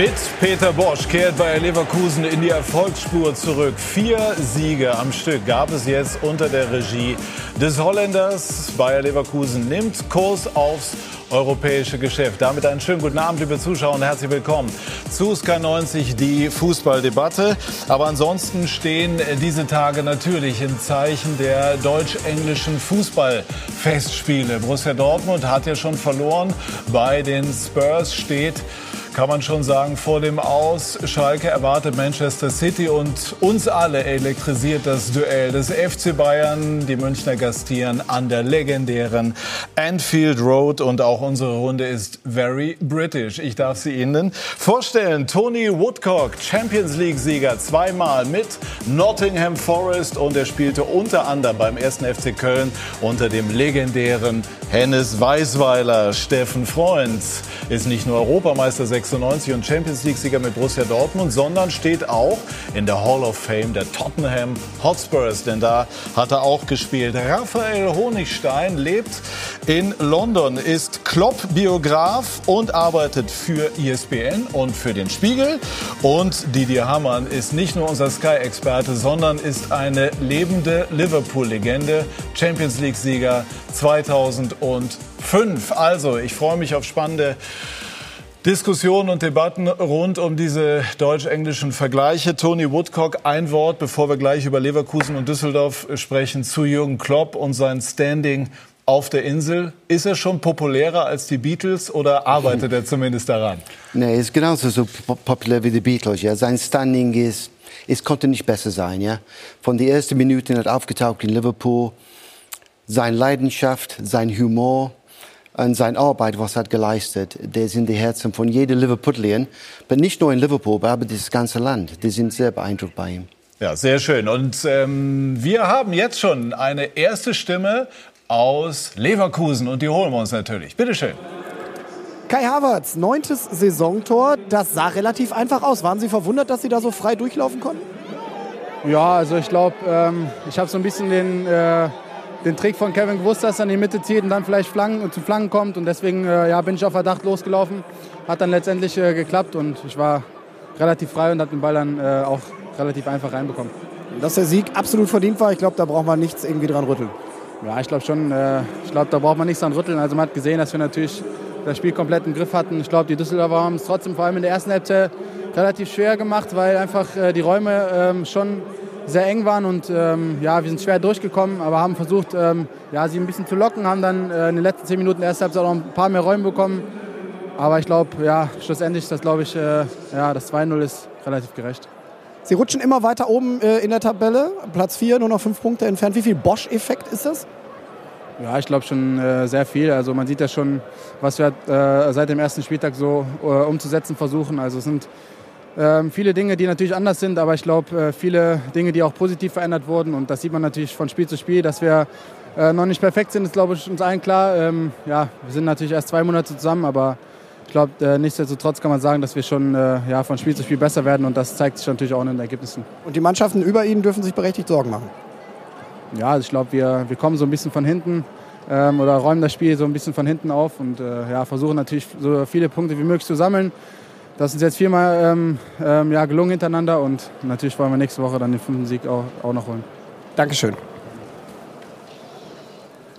Mit Peter Bosch kehrt Bayer Leverkusen in die Erfolgsspur zurück. Vier Siege am Stück gab es jetzt unter der Regie des Holländers. Bayer Leverkusen nimmt Kurs aufs europäische Geschäft. Damit einen schönen guten Abend, liebe Zuschauer, und herzlich willkommen zu SK90, die Fußballdebatte. Aber ansonsten stehen diese Tage natürlich im Zeichen der deutsch-englischen Fußballfestspiele. Borussia Dortmund hat ja schon verloren. Bei den Spurs steht kann man schon sagen, vor dem Aus. Schalke erwartet Manchester City und uns alle elektrisiert das Duell des FC Bayern. Die Münchner gastieren an der legendären Anfield Road und auch unsere Runde ist very British. Ich darf sie Ihnen vorstellen. Tony Woodcock, Champions League-Sieger zweimal mit Nottingham Forest und er spielte unter anderem beim ersten FC Köln unter dem legendären Hennes Weisweiler. Steffen Freund ist nicht nur Europameister 96 und Champions League-Sieger mit Borussia Dortmund, sondern steht auch in der Hall of Fame der Tottenham Hotspurs, denn da hat er auch gespielt. Raphael Honigstein lebt in London, ist Klopp-Biograf und arbeitet für ESPN und für den Spiegel. Und Didier Hammann ist nicht nur unser Sky-Experte, sondern ist eine lebende Liverpool-Legende, Champions League-Sieger 2005. Also, ich freue mich auf spannende Diskussionen und Debatten rund um diese deutsch-englischen Vergleiche. Tony Woodcock, ein Wort, bevor wir gleich über Leverkusen und Düsseldorf sprechen, zu Jürgen Klopp und sein Standing auf der Insel. Ist er schon populärer als die Beatles oder arbeitet er zumindest daran? Nee, ist genauso so populär wie die Beatles. Ja. Sein Standing ist, es konnte nicht besser sein. Ja. Von der ersten Minute hat aufgetaucht in Liverpool. Seine Leidenschaft, sein Humor, und seine Arbeit, was er hat geleistet, der sind die Herzen von jedem Liverpoolian, aber nicht nur in Liverpool, aber das ganze Land. Die sind sehr beeindruckt bei ihm. Ja, sehr schön. Und ähm, wir haben jetzt schon eine erste Stimme aus Leverkusen und die holen wir uns natürlich. Bitte schön. Kai Havertz, neuntes Saisontor, das sah relativ einfach aus. Waren Sie verwundert, dass Sie da so frei durchlaufen konnten? Ja, also ich glaube, ähm, ich habe so ein bisschen den äh, den Trick von Kevin gewusst, dass er in die Mitte zieht und dann vielleicht Flanken, zu Flanken kommt. Und deswegen äh, ja, bin ich auf Verdacht losgelaufen. Hat dann letztendlich äh, geklappt und ich war relativ frei und habe den Ball dann äh, auch relativ einfach reinbekommen. Dass der Sieg absolut verdient war, ich glaube, da braucht man nichts irgendwie dran rütteln. Ja, ich glaube schon. Ich glaube, da braucht man nichts dran rütteln. Also man hat gesehen, dass wir natürlich das Spiel komplett im Griff hatten. Ich glaube, die Düsseldorfer haben es trotzdem vor allem in der ersten Halbzeit relativ schwer gemacht, weil einfach die Räume ähm, schon sehr eng waren und ähm, ja, wir sind schwer durchgekommen, aber haben versucht, ähm, ja, sie ein bisschen zu locken, haben dann äh, in den letzten zehn Minuten erst Halbzeit noch ein paar mehr Räume bekommen. Aber ich glaube, ja, schlussendlich, das glaube ich, äh, ja, das 2-0 ist relativ gerecht. Sie rutschen immer weiter oben äh, in der Tabelle, Platz 4, nur noch fünf Punkte entfernt. Wie viel Bosch-Effekt ist das? Ja, ich glaube schon äh, sehr viel. Also man sieht ja schon, was wir äh, seit dem ersten Spieltag so äh, umzusetzen versuchen. Also es sind ähm, viele Dinge, die natürlich anders sind, aber ich glaube, äh, viele Dinge, die auch positiv verändert wurden. Und das sieht man natürlich von Spiel zu Spiel, dass wir äh, noch nicht perfekt sind, ist, glaube ich, uns allen klar. Ähm, ja, wir sind natürlich erst zwei Monate zusammen, aber ich glaube, äh, nichtsdestotrotz kann man sagen, dass wir schon äh, ja, von Spiel zu Spiel besser werden und das zeigt sich natürlich auch in den Ergebnissen. Und die Mannschaften über Ihnen dürfen sich berechtigt Sorgen machen? Ja, also ich glaube, wir, wir kommen so ein bisschen von hinten ähm, oder räumen das Spiel so ein bisschen von hinten auf und äh, ja, versuchen natürlich so viele Punkte wie möglich zu sammeln. Das ist uns jetzt viermal ähm, ähm, ja, gelungen hintereinander und natürlich wollen wir nächste Woche dann den fünften Sieg auch, auch noch holen. Dankeschön.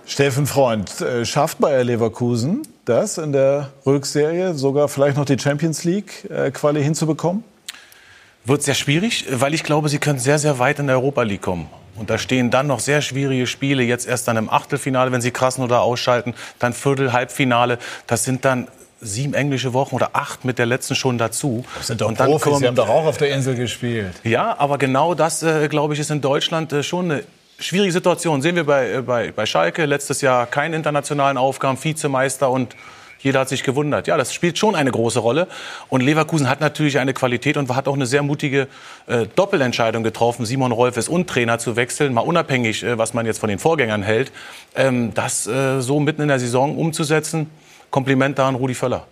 Steffen Freund, äh, schafft Bayer Leverkusen das in der Rückserie sogar vielleicht noch die Champions League äh, Quali hinzubekommen? Wird sehr schwierig, weil ich glaube, sie können sehr, sehr weit in der Europa League kommen. Und da stehen dann noch sehr schwierige Spiele. Jetzt erst dann im Achtelfinale, wenn sie krassen oder ausschalten, dann Viertel, Halbfinale. Das sind dann sieben englische Wochen oder acht mit der letzten schon dazu. Das sind doch und dann Profis, kommt, Sie haben doch auch auf der Insel gespielt. Ja, aber genau das, äh, glaube ich, ist in Deutschland äh, schon eine schwierige Situation. Sehen wir bei, äh, bei, bei Schalke, letztes Jahr keinen internationalen Aufgaben, Vizemeister und jeder hat sich gewundert. Ja, das spielt schon eine große Rolle. Und Leverkusen hat natürlich eine Qualität und hat auch eine sehr mutige äh, Doppelentscheidung getroffen, Simon Rolfes und Trainer zu wechseln, mal unabhängig, äh, was man jetzt von den Vorgängern hält. Ähm, das äh, so mitten in der Saison umzusetzen, Kompliment da an Rudi Völler.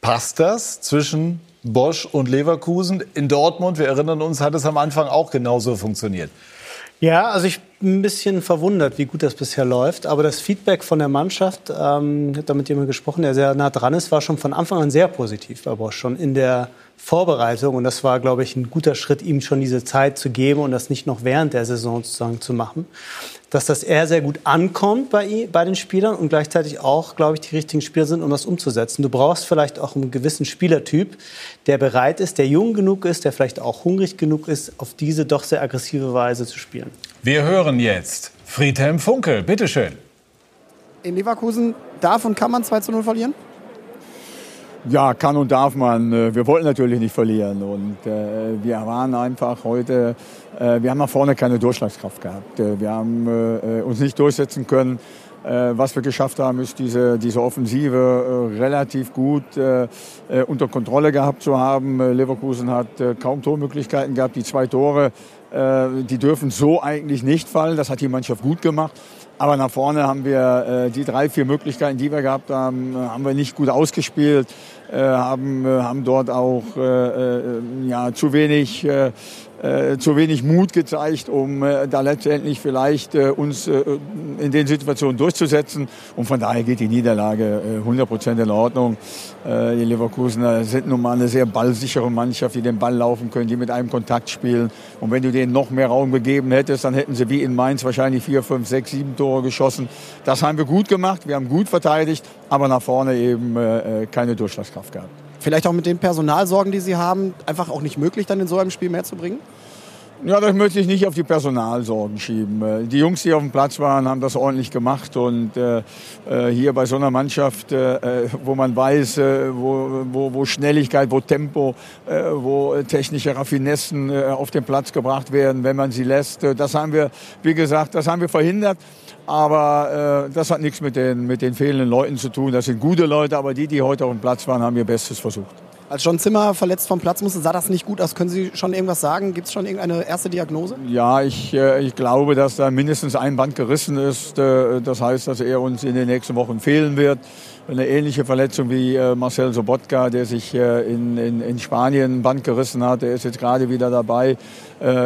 Passt das zwischen Bosch und Leverkusen? In Dortmund, wir erinnern uns, hat es am Anfang auch genauso funktioniert. Ja, also ich ein bisschen verwundert, wie gut das bisher läuft. Aber das Feedback von der Mannschaft, ähm, ich habe da mit jemandem gesprochen, der sehr nah dran ist, war schon von Anfang an sehr positiv bei Bosch. Schon in der Vorbereitung. Und das war, glaube ich, ein guter Schritt, ihm schon diese Zeit zu geben und das nicht noch während der Saison sozusagen zu machen. Dass das eher sehr gut ankommt bei, bei den Spielern und gleichzeitig auch, glaube ich, die richtigen Spieler sind, um das umzusetzen. Du brauchst vielleicht auch einen gewissen Spielertyp, der bereit ist, der jung genug ist, der vielleicht auch hungrig genug ist, auf diese doch sehr aggressive Weise zu spielen. Wir hören jetzt Friedhelm Funkel. Bitteschön. In Leverkusen darf und kann man 2 zu 0 verlieren? Ja, kann und darf man. Äh, wir wollten natürlich nicht verlieren. Und äh, wir waren einfach heute, äh, wir haben nach vorne keine Durchschlagskraft gehabt. Äh, wir haben äh, uns nicht durchsetzen können. Äh, was wir geschafft haben, ist diese, diese Offensive relativ gut unter Kontrolle gehabt zu haben. Leverkusen hat kaum Tormöglichkeiten gehabt. Die zwei Tore, die dürfen so eigentlich nicht fallen. Das hat die Mannschaft gut gemacht. Aber nach vorne haben wir äh, die drei, vier Möglichkeiten, die wir gehabt haben, haben wir nicht gut ausgespielt, äh, haben, äh, haben dort auch äh, äh, ja, zu wenig äh, äh, zu wenig Mut gezeigt, um äh, da letztendlich vielleicht äh, uns äh, in den Situationen durchzusetzen. Und von daher geht die Niederlage äh, 100 Prozent in Ordnung. Äh, die Leverkusener sind nun mal eine sehr ballsichere Mannschaft, die den Ball laufen können, die mit einem Kontakt spielen. Und wenn du denen noch mehr Raum gegeben hättest, dann hätten sie wie in Mainz wahrscheinlich vier, fünf, sechs, sieben Tore geschossen. Das haben wir gut gemacht, wir haben gut verteidigt, aber nach vorne eben äh, äh keine Durchschlagskraft gehabt. Vielleicht auch mit den Personalsorgen, die Sie haben, einfach auch nicht möglich, dann in so einem Spiel mehr zu bringen? Ja, das möchte ich nicht auf die Personalsorgen schieben. Äh, die Jungs, die auf dem Platz waren, haben das ordentlich gemacht. Und äh, äh hier bei so einer Mannschaft, äh, wo man weiß, äh, wo, wo, wo Schnelligkeit, wo Tempo, äh, wo technische Raffinessen auf den Platz gebracht werden, wenn man sie lässt, das haben wir, wie gesagt, das haben wir verhindert. Aber äh, das hat nichts mit den, mit den fehlenden Leuten zu tun. Das sind gute Leute, aber die, die heute auf dem Platz waren, haben ihr Bestes versucht. Als John Zimmer verletzt vom Platz musste, sah das nicht gut aus. Können Sie schon irgendwas sagen? Gibt es schon irgendeine erste Diagnose? Ja, ich, äh, ich glaube, dass da mindestens ein Band gerissen ist. Äh, das heißt, dass er uns in den nächsten Wochen fehlen wird. Eine ähnliche Verletzung wie äh, Marcel Sobotka, der sich in, in, in Spanien ein Band gerissen hat. Er ist jetzt gerade wieder dabei,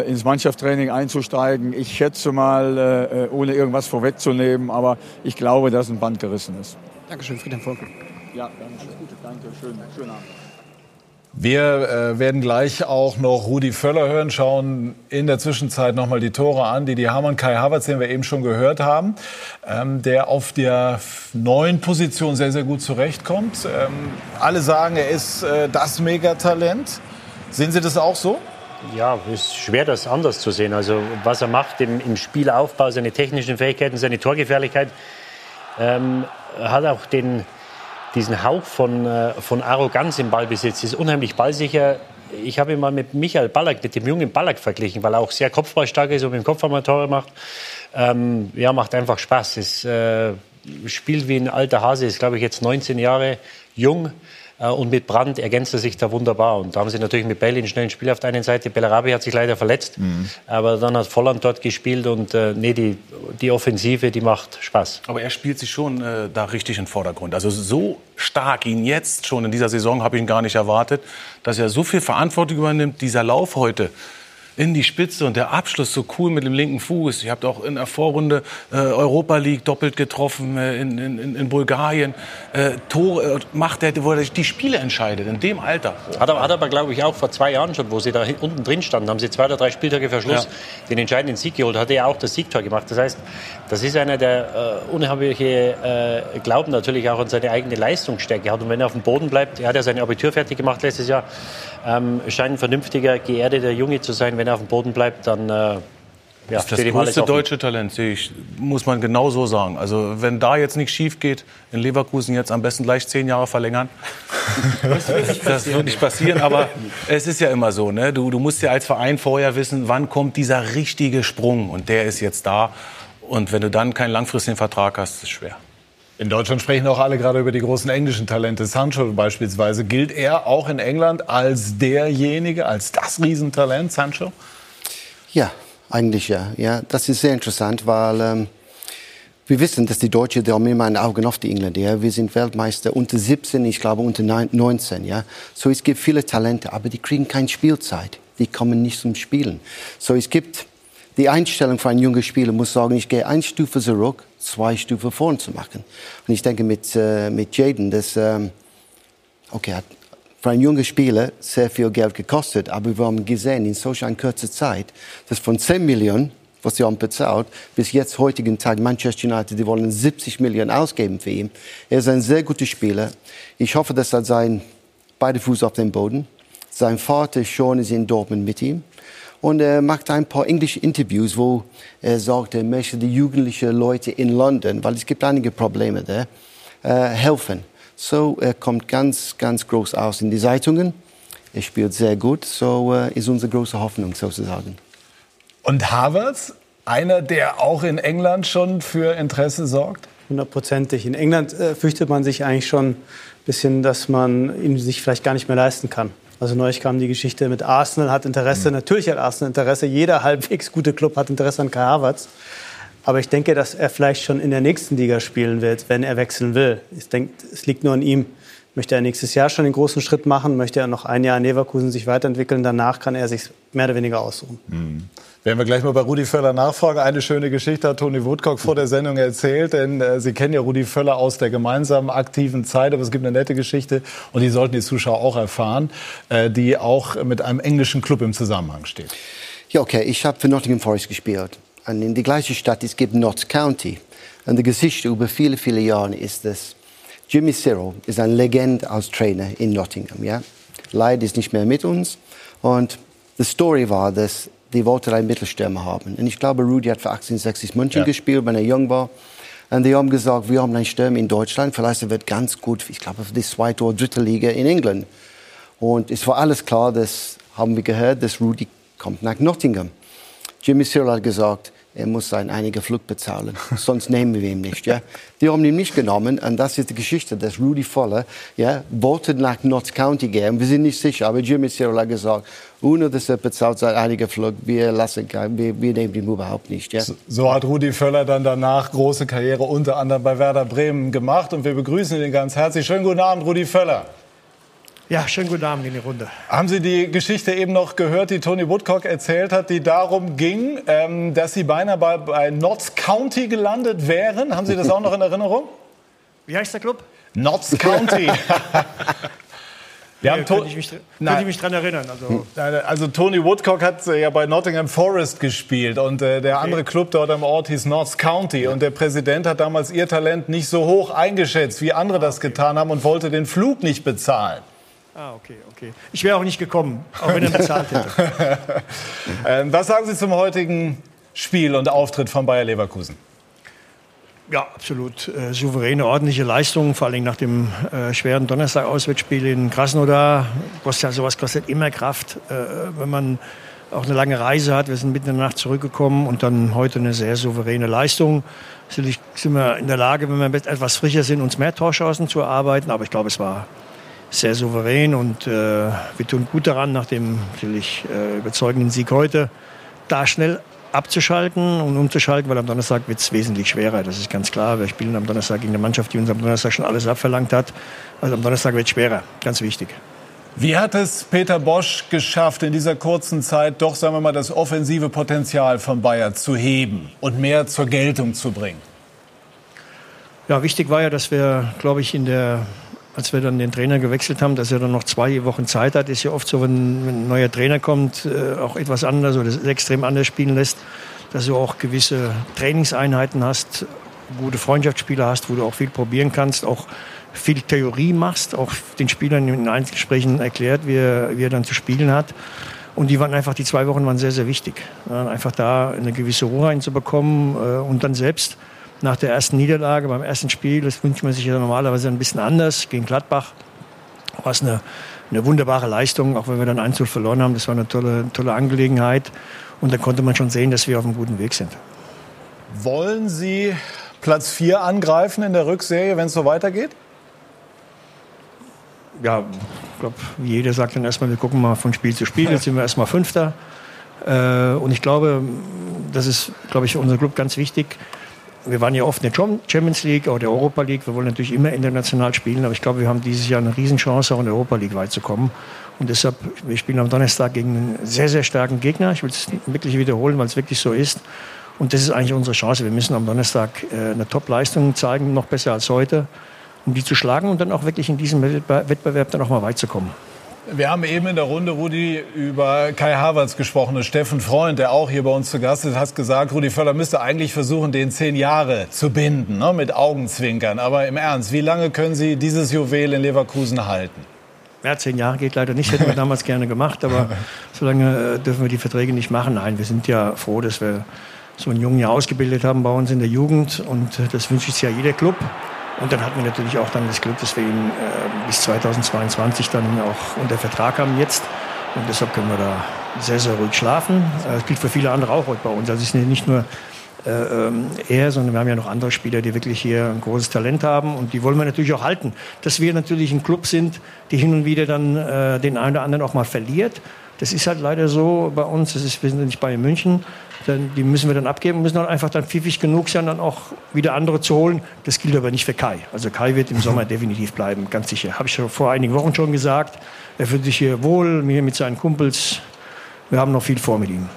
ins Mannschaftstraining einzusteigen. Ich schätze mal, ohne irgendwas vorwegzunehmen, aber ich glaube, dass ein Band gerissen ist. Dankeschön, Friedhelm Volker. Ja, alles Gute, danke, schön, schönen Abend. Wir äh, werden gleich auch noch Rudi Völler hören, schauen in der Zwischenzeit nochmal die Tore an, die die Hamann Kai Havertz, den wir eben schon gehört haben, ähm, der auf der neuen Position sehr, sehr gut zurechtkommt. Ähm, alle sagen, er ist äh, das Megatalent. Sehen Sie das auch so? Ja, es ist schwer, das anders zu sehen. Also was er macht im, im Spielaufbau, seine technischen Fähigkeiten, seine Torgefährlichkeit, ähm, hat auch den diesen Hauch von, äh, von Arroganz im Ballbesitz. Ist unheimlich ballsicher. Ich habe ihn mal mit Michael Ballack, mit dem jungen Ballack verglichen, weil er auch sehr kopfballstark ist und mit dem Kopf einmal Tore macht. Ähm, ja, macht einfach Spaß. Es äh, spielt wie ein alter Hase, ist glaube ich jetzt 19 Jahre jung und mit Brand ergänzt er sich da wunderbar. Und da haben sie natürlich mit Bell einen schnellen Spieler auf der einen Seite. Bellarabi hat sich leider verletzt, mhm. aber dann hat Volland dort gespielt und äh, nee, die, die Offensive, die macht Spaß. Aber er spielt sich schon äh, da richtig in den Vordergrund. Also so stark ihn jetzt schon in dieser Saison habe ich ihn gar nicht erwartet, dass er so viel Verantwortung übernimmt. Dieser Lauf heute, in die Spitze und der Abschluss so cool mit dem linken Fuß. Ihr habt auch in der Vorrunde äh, Europa League doppelt getroffen äh, in, in, in Bulgarien. Äh, Tore äh, macht er, wo er die Spiele entscheidet, in dem Alter. Hat er, hat aber, glaube ich, auch vor zwei Jahren schon, wo sie da unten drin standen, haben sie zwei oder drei Spieltage vor Schluss ja. den entscheidenden Sieg geholt, hat er auch das Siegtor gemacht. Das heißt, das ist einer, der äh, unheimliche äh, Glauben natürlich auch an seine eigene Leistungsstärke hat. Und wenn er auf dem Boden bleibt, er hat ja sein Abitur fertig gemacht letztes Jahr, ähm, scheint ein vernünftiger, geerdeter Junge zu sein. Wenn er auf dem Boden bleibt, dann äh, ja, das ist das größte deutsche Talent, sehe ich, muss man genau so sagen. Also wenn da jetzt nichts schief geht, in Leverkusen jetzt am besten gleich zehn Jahre verlängern. das wird nicht passieren, aber es ist ja immer so. Ne? Du, du musst ja als Verein vorher wissen, wann kommt dieser richtige Sprung und der ist jetzt da. Und wenn du dann keinen langfristigen Vertrag hast, ist es schwer. In Deutschland sprechen auch alle gerade über die großen englischen Talente. Sancho beispielsweise. Gilt er auch in England als derjenige, als das Riesentalent, Sancho? Ja, eigentlich ja. ja das ist sehr interessant, weil ähm, wir wissen, dass die Deutschen, die haben immer ein Auge auf die Engländer. Ja. Wir sind Weltmeister unter 17, ich glaube unter 19. Ja. So es gibt viele Talente, aber die kriegen keine Spielzeit. Die kommen nicht zum Spielen. So es gibt die Einstellung für einen jungen Spieler muss sagen, ich gehe eine Stufe zurück, zwei Stufen vorn zu machen. Und ich denke mit, äh, mit Jaden, das ähm, okay, hat für einen jungen Spieler sehr viel Geld gekostet, aber wir haben gesehen in solch einer kurzen Zeit, dass von 10 Millionen, was sie haben bezahlt, bis jetzt heutigen Tag Manchester United, die wollen 70 Millionen ausgeben für ihn. Er ist ein sehr guter Spieler. Ich hoffe, dass er sein beide Fuß auf dem Boden. Sein Vater schon ist in Dortmund mit ihm. Und er macht ein paar englische Interviews, wo er sagt, er möchte die jugendlichen Leute in London, weil es gibt einige Probleme da, äh, helfen. So, er kommt ganz, ganz groß aus in die Zeitungen. Er spielt sehr gut. So äh, ist unsere große Hoffnung sozusagen. Und Havertz, einer, der auch in England schon für Interesse sorgt? Hundertprozentig. In England äh, fürchtet man sich eigentlich schon ein bisschen, dass man ihn sich vielleicht gar nicht mehr leisten kann. Also neulich kam die Geschichte mit Arsenal hat Interesse. Mhm. Natürlich hat Arsenal Interesse. Jeder halbwegs gute Club hat Interesse an Kai Havertz. Aber ich denke, dass er vielleicht schon in der nächsten Liga spielen wird, wenn er wechseln will. Ich denke, es liegt nur an ihm. Möchte er nächstes Jahr schon den großen Schritt machen? Möchte er noch ein Jahr in Leverkusen sich weiterentwickeln? Danach kann er sich mehr oder weniger aussuchen. Mhm. Werden wir gleich mal bei Rudi Völler nachfragen. Eine schöne Geschichte hat Toni Woodcock vor der Sendung erzählt, denn äh, Sie kennen ja Rudi Völler aus der gemeinsamen aktiven Zeit, aber es gibt eine nette Geschichte und die sollten die Zuschauer auch erfahren, äh, die auch mit einem englischen Club im Zusammenhang steht. Ja, okay, ich habe für Nottingham Forest gespielt. Und in die gleiche Stadt, es gibt Notts County. Und die Geschichte über viele, viele Jahre ist, dass Jimmy Cyril ist eine Legende als Trainer in Nottingham. Ja? Leider ist nicht mehr mit uns. Und die Story war, dass die wollte einen Mittelstürmer haben. Und ich glaube, Rudi hat für 1860 München ja. gespielt, wenn er jung war. Und die haben gesagt, wir haben einen Stürmer in Deutschland, vielleicht er wird ganz gut, ich glaube, für die zweite oder dritte Liga in England. Und es war alles klar, das haben wir gehört, dass Rudi kommt nach Nottingham. Jimmy Cyril hat gesagt, er muss seinen einigen Flug bezahlen, sonst nehmen wir ihn nicht. Ja? Die haben ihn nicht genommen und das ist die Geschichte, dass Rudy Voller ja, wollte nach Notts County gehen. Wir sind nicht sicher, aber Jimmy Cyril hat gesagt, ohne dass er bezahlt sein einiger Flug, wir, lassen, wir, wir nehmen ihn überhaupt nicht. Ja? So, so, hat Rudi Völler dann danach große Karriere unter anderem bei Werder Bremen gemacht und wir begrüßen ihn ganz herzlich. Schönen guten Abend, Rudi Völler. Ja, schönen guten Abend in die Runde. Haben Sie die Geschichte eben noch gehört, die Tony Woodcock erzählt hat, die darum ging, ähm, dass Sie beinahe bei, bei Notts County gelandet wären? Haben Sie das auch noch in Erinnerung? Wie heißt der Club? Notts County. Wir haben könnte ich mich, könnte ich mich dran erinnern. Also, also Tony Woodcock hat äh, ja bei Nottingham Forest gespielt und äh, der okay. andere Club dort am Ort hieß Notts County ja. und der Präsident hat damals ihr Talent nicht so hoch eingeschätzt, wie andere das getan haben und wollte den Flug nicht bezahlen. Ah, okay, okay. Ich wäre auch nicht gekommen, auch wenn er bezahlt hätte. ähm, was sagen Sie zum heutigen Spiel und Auftritt von Bayer Leverkusen? Ja, absolut äh, souveräne, ordentliche Leistung, vor allem nach dem äh, schweren Donnerstag-Auswärtsspiel in Krasnodar. Kostet ja, sowas kostet immer Kraft, äh, wenn man auch eine lange Reise hat. Wir sind mitten in der Nacht zurückgekommen und dann heute eine sehr souveräne Leistung. Natürlich sind wir in der Lage, wenn wir etwas frischer sind, uns mehr Torchancen zu erarbeiten. Aber ich glaube, es war sehr souverän und äh, wir tun gut daran, nach dem natürlich äh, überzeugenden Sieg heute, da schnell abzuschalten und umzuschalten, weil am Donnerstag wird es wesentlich schwerer. Das ist ganz klar. Wir spielen am Donnerstag gegen eine Mannschaft, die uns am Donnerstag schon alles abverlangt hat. Also am Donnerstag wird es schwerer. Ganz wichtig. Wie hat es Peter Bosch geschafft, in dieser kurzen Zeit doch, sagen wir mal, das offensive Potenzial von Bayern zu heben und mehr zur Geltung zu bringen? Ja, wichtig war ja, dass wir, glaube ich, in der als wir dann den Trainer gewechselt haben, dass er dann noch zwei Wochen Zeit hat. Ist ja oft so, wenn, ein neuer Trainer kommt, äh, auch etwas anders oder extrem anders spielen lässt, dass du auch gewisse Trainingseinheiten hast, gute Freundschaftsspiele hast, wo du auch viel probieren kannst, auch viel Theorie machst, auch den Spielern in Einzelgesprächen erklärt, wie er, wie er dann zu spielen hat. Und die waren einfach, die zwei Wochen waren sehr, sehr wichtig. einfach da eine gewisse Ruhe reinzubekommen äh, und dann selbst nach der ersten Niederlage beim ersten Spiel, das wünscht man sich ja normalerweise ein bisschen anders, gegen Gladbach, war es eine, eine wunderbare Leistung, auch wenn wir dann 1 verloren haben. Das war eine tolle, tolle Angelegenheit. Und da konnte man schon sehen, dass wir auf einem guten Weg sind. Wollen Sie Platz 4 angreifen in der Rückserie, wenn es so weitergeht? Ja, ich glaube, jeder sagt dann erstmal, wir gucken mal von Spiel zu Spiel. Jetzt sind wir erstmal Fünfter. Äh, und ich glaube, das ist, glaube ich, für unseren Club ganz wichtig, wir waren ja oft in der Champions League oder der Europa League. Wir wollen natürlich immer international spielen, aber ich glaube, wir haben dieses Jahr eine Riesenchance, auch in der Europa League weit zu kommen. Und deshalb, wir spielen am Donnerstag gegen einen sehr, sehr starken Gegner. Ich will es wirklich wiederholen, weil es wirklich so ist. Und das ist eigentlich unsere Chance. Wir müssen am Donnerstag äh, eine Top-Leistung zeigen, noch besser als heute, um die zu schlagen und dann auch wirklich in diesem Wettbewerb dann auch mal weit zu kommen. Wir haben eben in der Runde, Rudi, über Kai Havertz gesprochen. Steffen Freund, der auch hier bei uns zu Gast ist, hat gesagt, Rudi Völler müsste eigentlich versuchen, den zehn Jahre zu binden, ne, mit Augenzwinkern. Aber im Ernst, wie lange können Sie dieses Juwel in Leverkusen halten? Ja, zehn Jahre geht leider nicht, hätten wir damals gerne gemacht, aber so lange äh, dürfen wir die Verträge nicht machen. Nein, wir sind ja froh, dass wir so einen Jungen ja ausgebildet haben bei uns in der Jugend und äh, das wünscht sich ja jeder Club. Und dann hatten wir natürlich auch dann das Glück, dass wir ihn äh, bis 2022 dann auch unter Vertrag haben jetzt. Und deshalb können wir da sehr, sehr ruhig schlafen. Äh, das gilt für viele andere auch heute bei uns. Also es ist nicht nur äh, ähm, er, sondern wir haben ja noch andere Spieler, die wirklich hier ein großes Talent haben und die wollen wir natürlich auch halten. Dass wir natürlich ein Club sind, die hin und wieder dann äh, den einen oder anderen auch mal verliert. Das ist halt leider so bei uns. Das ist, wir sind nicht bei München dann, die müssen wir dann abgeben, müssen dann einfach dann pfiffig genug sein, dann auch wieder andere zu holen. Das gilt aber nicht für Kai. Also Kai wird im Sommer definitiv bleiben, ganz sicher. Habe ich vor einigen Wochen schon gesagt. Er fühlt sich hier wohl, hier mit seinen Kumpels. Wir haben noch viel vor mit ihm.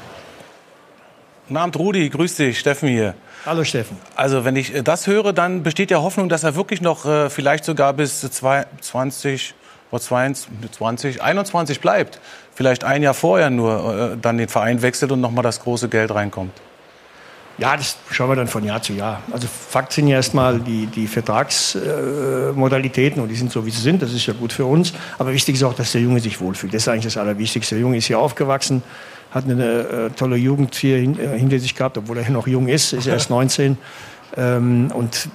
Guten Abend, Rudi. Grüß dich. Steffen hier. Hallo, Steffen. Also, wenn ich das höre, dann besteht ja Hoffnung, dass er wirklich noch äh, vielleicht sogar bis 20, 20, 21 bleibt vielleicht ein Jahr vorher nur äh, dann den Verein wechselt und nochmal das große Geld reinkommt? Ja, das schauen wir dann von Jahr zu Jahr. Also Fakt sind ja erstmal die, die Vertragsmodalitäten äh, und die sind so, wie sie sind. Das ist ja gut für uns. Aber wichtig ist auch, dass der Junge sich wohlfühlt. Das ist eigentlich das Allerwichtigste. Der Junge ist hier aufgewachsen, hat eine äh, tolle Jugend hier hin, äh, hinter sich gehabt, obwohl er noch jung ist, ist erst 19. Ähm, und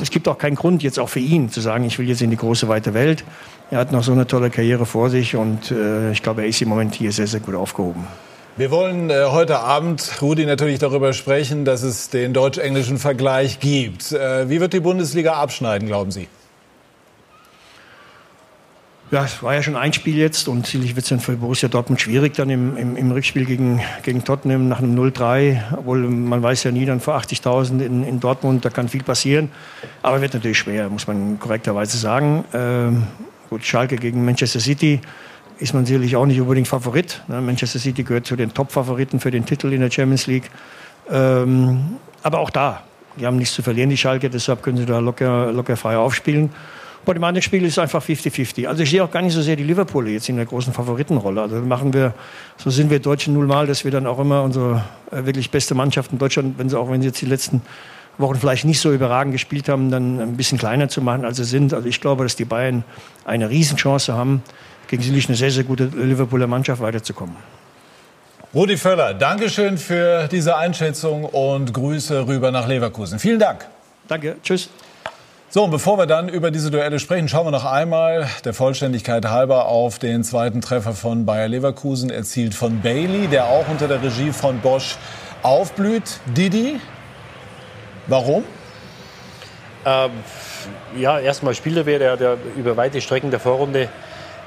es gibt auch keinen Grund jetzt auch für ihn zu sagen, ich will jetzt in die große weite Welt. Er hat noch so eine tolle Karriere vor sich und äh, ich glaube, er ist im Moment hier sehr, sehr gut aufgehoben. Wir wollen äh, heute Abend, Rudi, natürlich darüber sprechen, dass es den deutsch-englischen Vergleich gibt. Äh, wie wird die Bundesliga abschneiden, glauben Sie? Ja, es war ja schon ein Spiel jetzt und sicherlich wird es dann für Borussia Dortmund schwierig dann im, im, im Rückspiel gegen, gegen Tottenham nach einem 0-3, obwohl man weiß ja nie dann vor 80.000 in, in Dortmund, da kann viel passieren, aber wird natürlich schwer, muss man korrekterweise sagen. Ähm, gut, Schalke gegen Manchester City ist man sicherlich auch nicht unbedingt Favorit. Ne? Manchester City gehört zu den Top-Favoriten für den Titel in der Champions League. Ähm, aber auch da, die haben nichts zu verlieren, die Schalke, deshalb können sie da locker, locker frei aufspielen. Spiel ist einfach 50-50. Also ich sehe auch gar nicht so sehr die Liverpool jetzt in der großen Favoritenrolle. Also machen wir, so sind wir Deutschen nun mal, dass wir dann auch immer unsere äh, wirklich beste Mannschaft in Deutschland, wenn sie auch wenn sie jetzt die letzten Wochen vielleicht nicht so überragend gespielt haben, dann ein bisschen kleiner zu machen, als sie sind. Also ich glaube, dass die Bayern eine Riesenchance haben, gegen sicherlich eine sehr, sehr gute Liverpooler Mannschaft weiterzukommen. Rudi Völler, Dankeschön für diese Einschätzung und Grüße rüber nach Leverkusen. Vielen Dank. Danke, tschüss. So, und bevor wir dann über diese Duelle sprechen, schauen wir noch einmal der Vollständigkeit halber auf den zweiten Treffer von Bayer Leverkusen, erzielt von Bailey, der auch unter der Regie von Bosch aufblüht. Didi, warum? Ähm, ja, erstmal Spieler wäre, der hat ja über weite Strecken der Vorrunde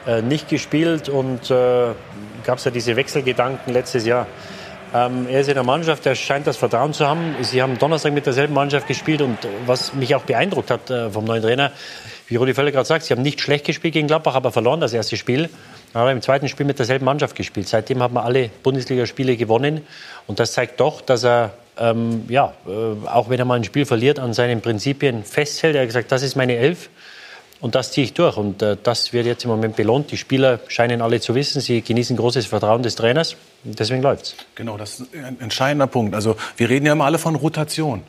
äh, nicht gespielt und äh, gab es ja diese Wechselgedanken letztes Jahr. Ähm, er ist in der Mannschaft, er scheint das Vertrauen zu haben. Sie haben Donnerstag mit derselben Mannschaft gespielt und was mich auch beeindruckt hat äh, vom neuen Trainer, wie Rudi Völler gerade sagt, sie haben nicht schlecht gespielt gegen Gladbach, aber verloren das erste Spiel. Dann hat er im zweiten Spiel mit derselben Mannschaft gespielt. Seitdem haben wir alle Bundesligaspiele gewonnen und das zeigt doch, dass er ähm, ja, äh, auch wenn er mal ein Spiel verliert, an seinen Prinzipien festhält. Er hat gesagt, das ist meine Elf. Und das ziehe ich durch. Und äh, das wird jetzt im Moment belohnt. Die Spieler scheinen alle zu wissen, sie genießen großes Vertrauen des Trainers. Deswegen läuft's. Genau, das ist ein entscheidender Punkt. Also wir reden ja immer alle von Rotation.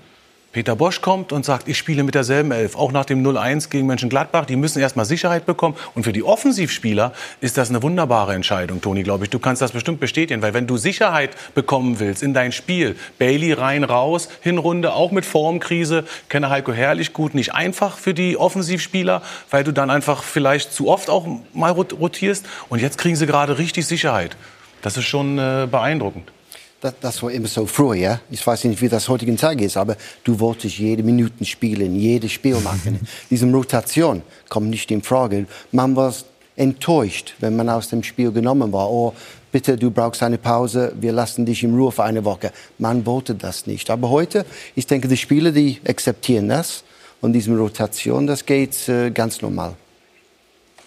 Peter Bosch kommt und sagt, ich spiele mit derselben Elf, auch nach dem 0-1 gegen Mönchengladbach. Die müssen erstmal Sicherheit bekommen. Und für die Offensivspieler ist das eine wunderbare Entscheidung, Toni, glaube ich. Du kannst das bestimmt bestätigen, weil wenn du Sicherheit bekommen willst in dein Spiel, Bailey rein, raus, Hinrunde, auch mit Formkrise, kenne Heiko Herrlich gut, nicht einfach für die Offensivspieler, weil du dann einfach vielleicht zu oft auch mal rotierst. Und jetzt kriegen sie gerade richtig Sicherheit. Das ist schon äh, beeindruckend das, das, war immer so früher. Ja? Ich weiß nicht, wie das heutigen Tag ist, aber du wolltest jede Minute spielen, jedes Spiel machen. Diese Rotation kommt nicht in Frage. Man war enttäuscht, wenn man aus dem Spiel genommen war. Oh, bitte, du brauchst eine Pause, wir lassen dich in Ruhe für eine Woche. Man wollte das nicht. Aber heute, ich denke, die Spieler, die akzeptieren das und diese Rotation, das geht äh, ganz normal.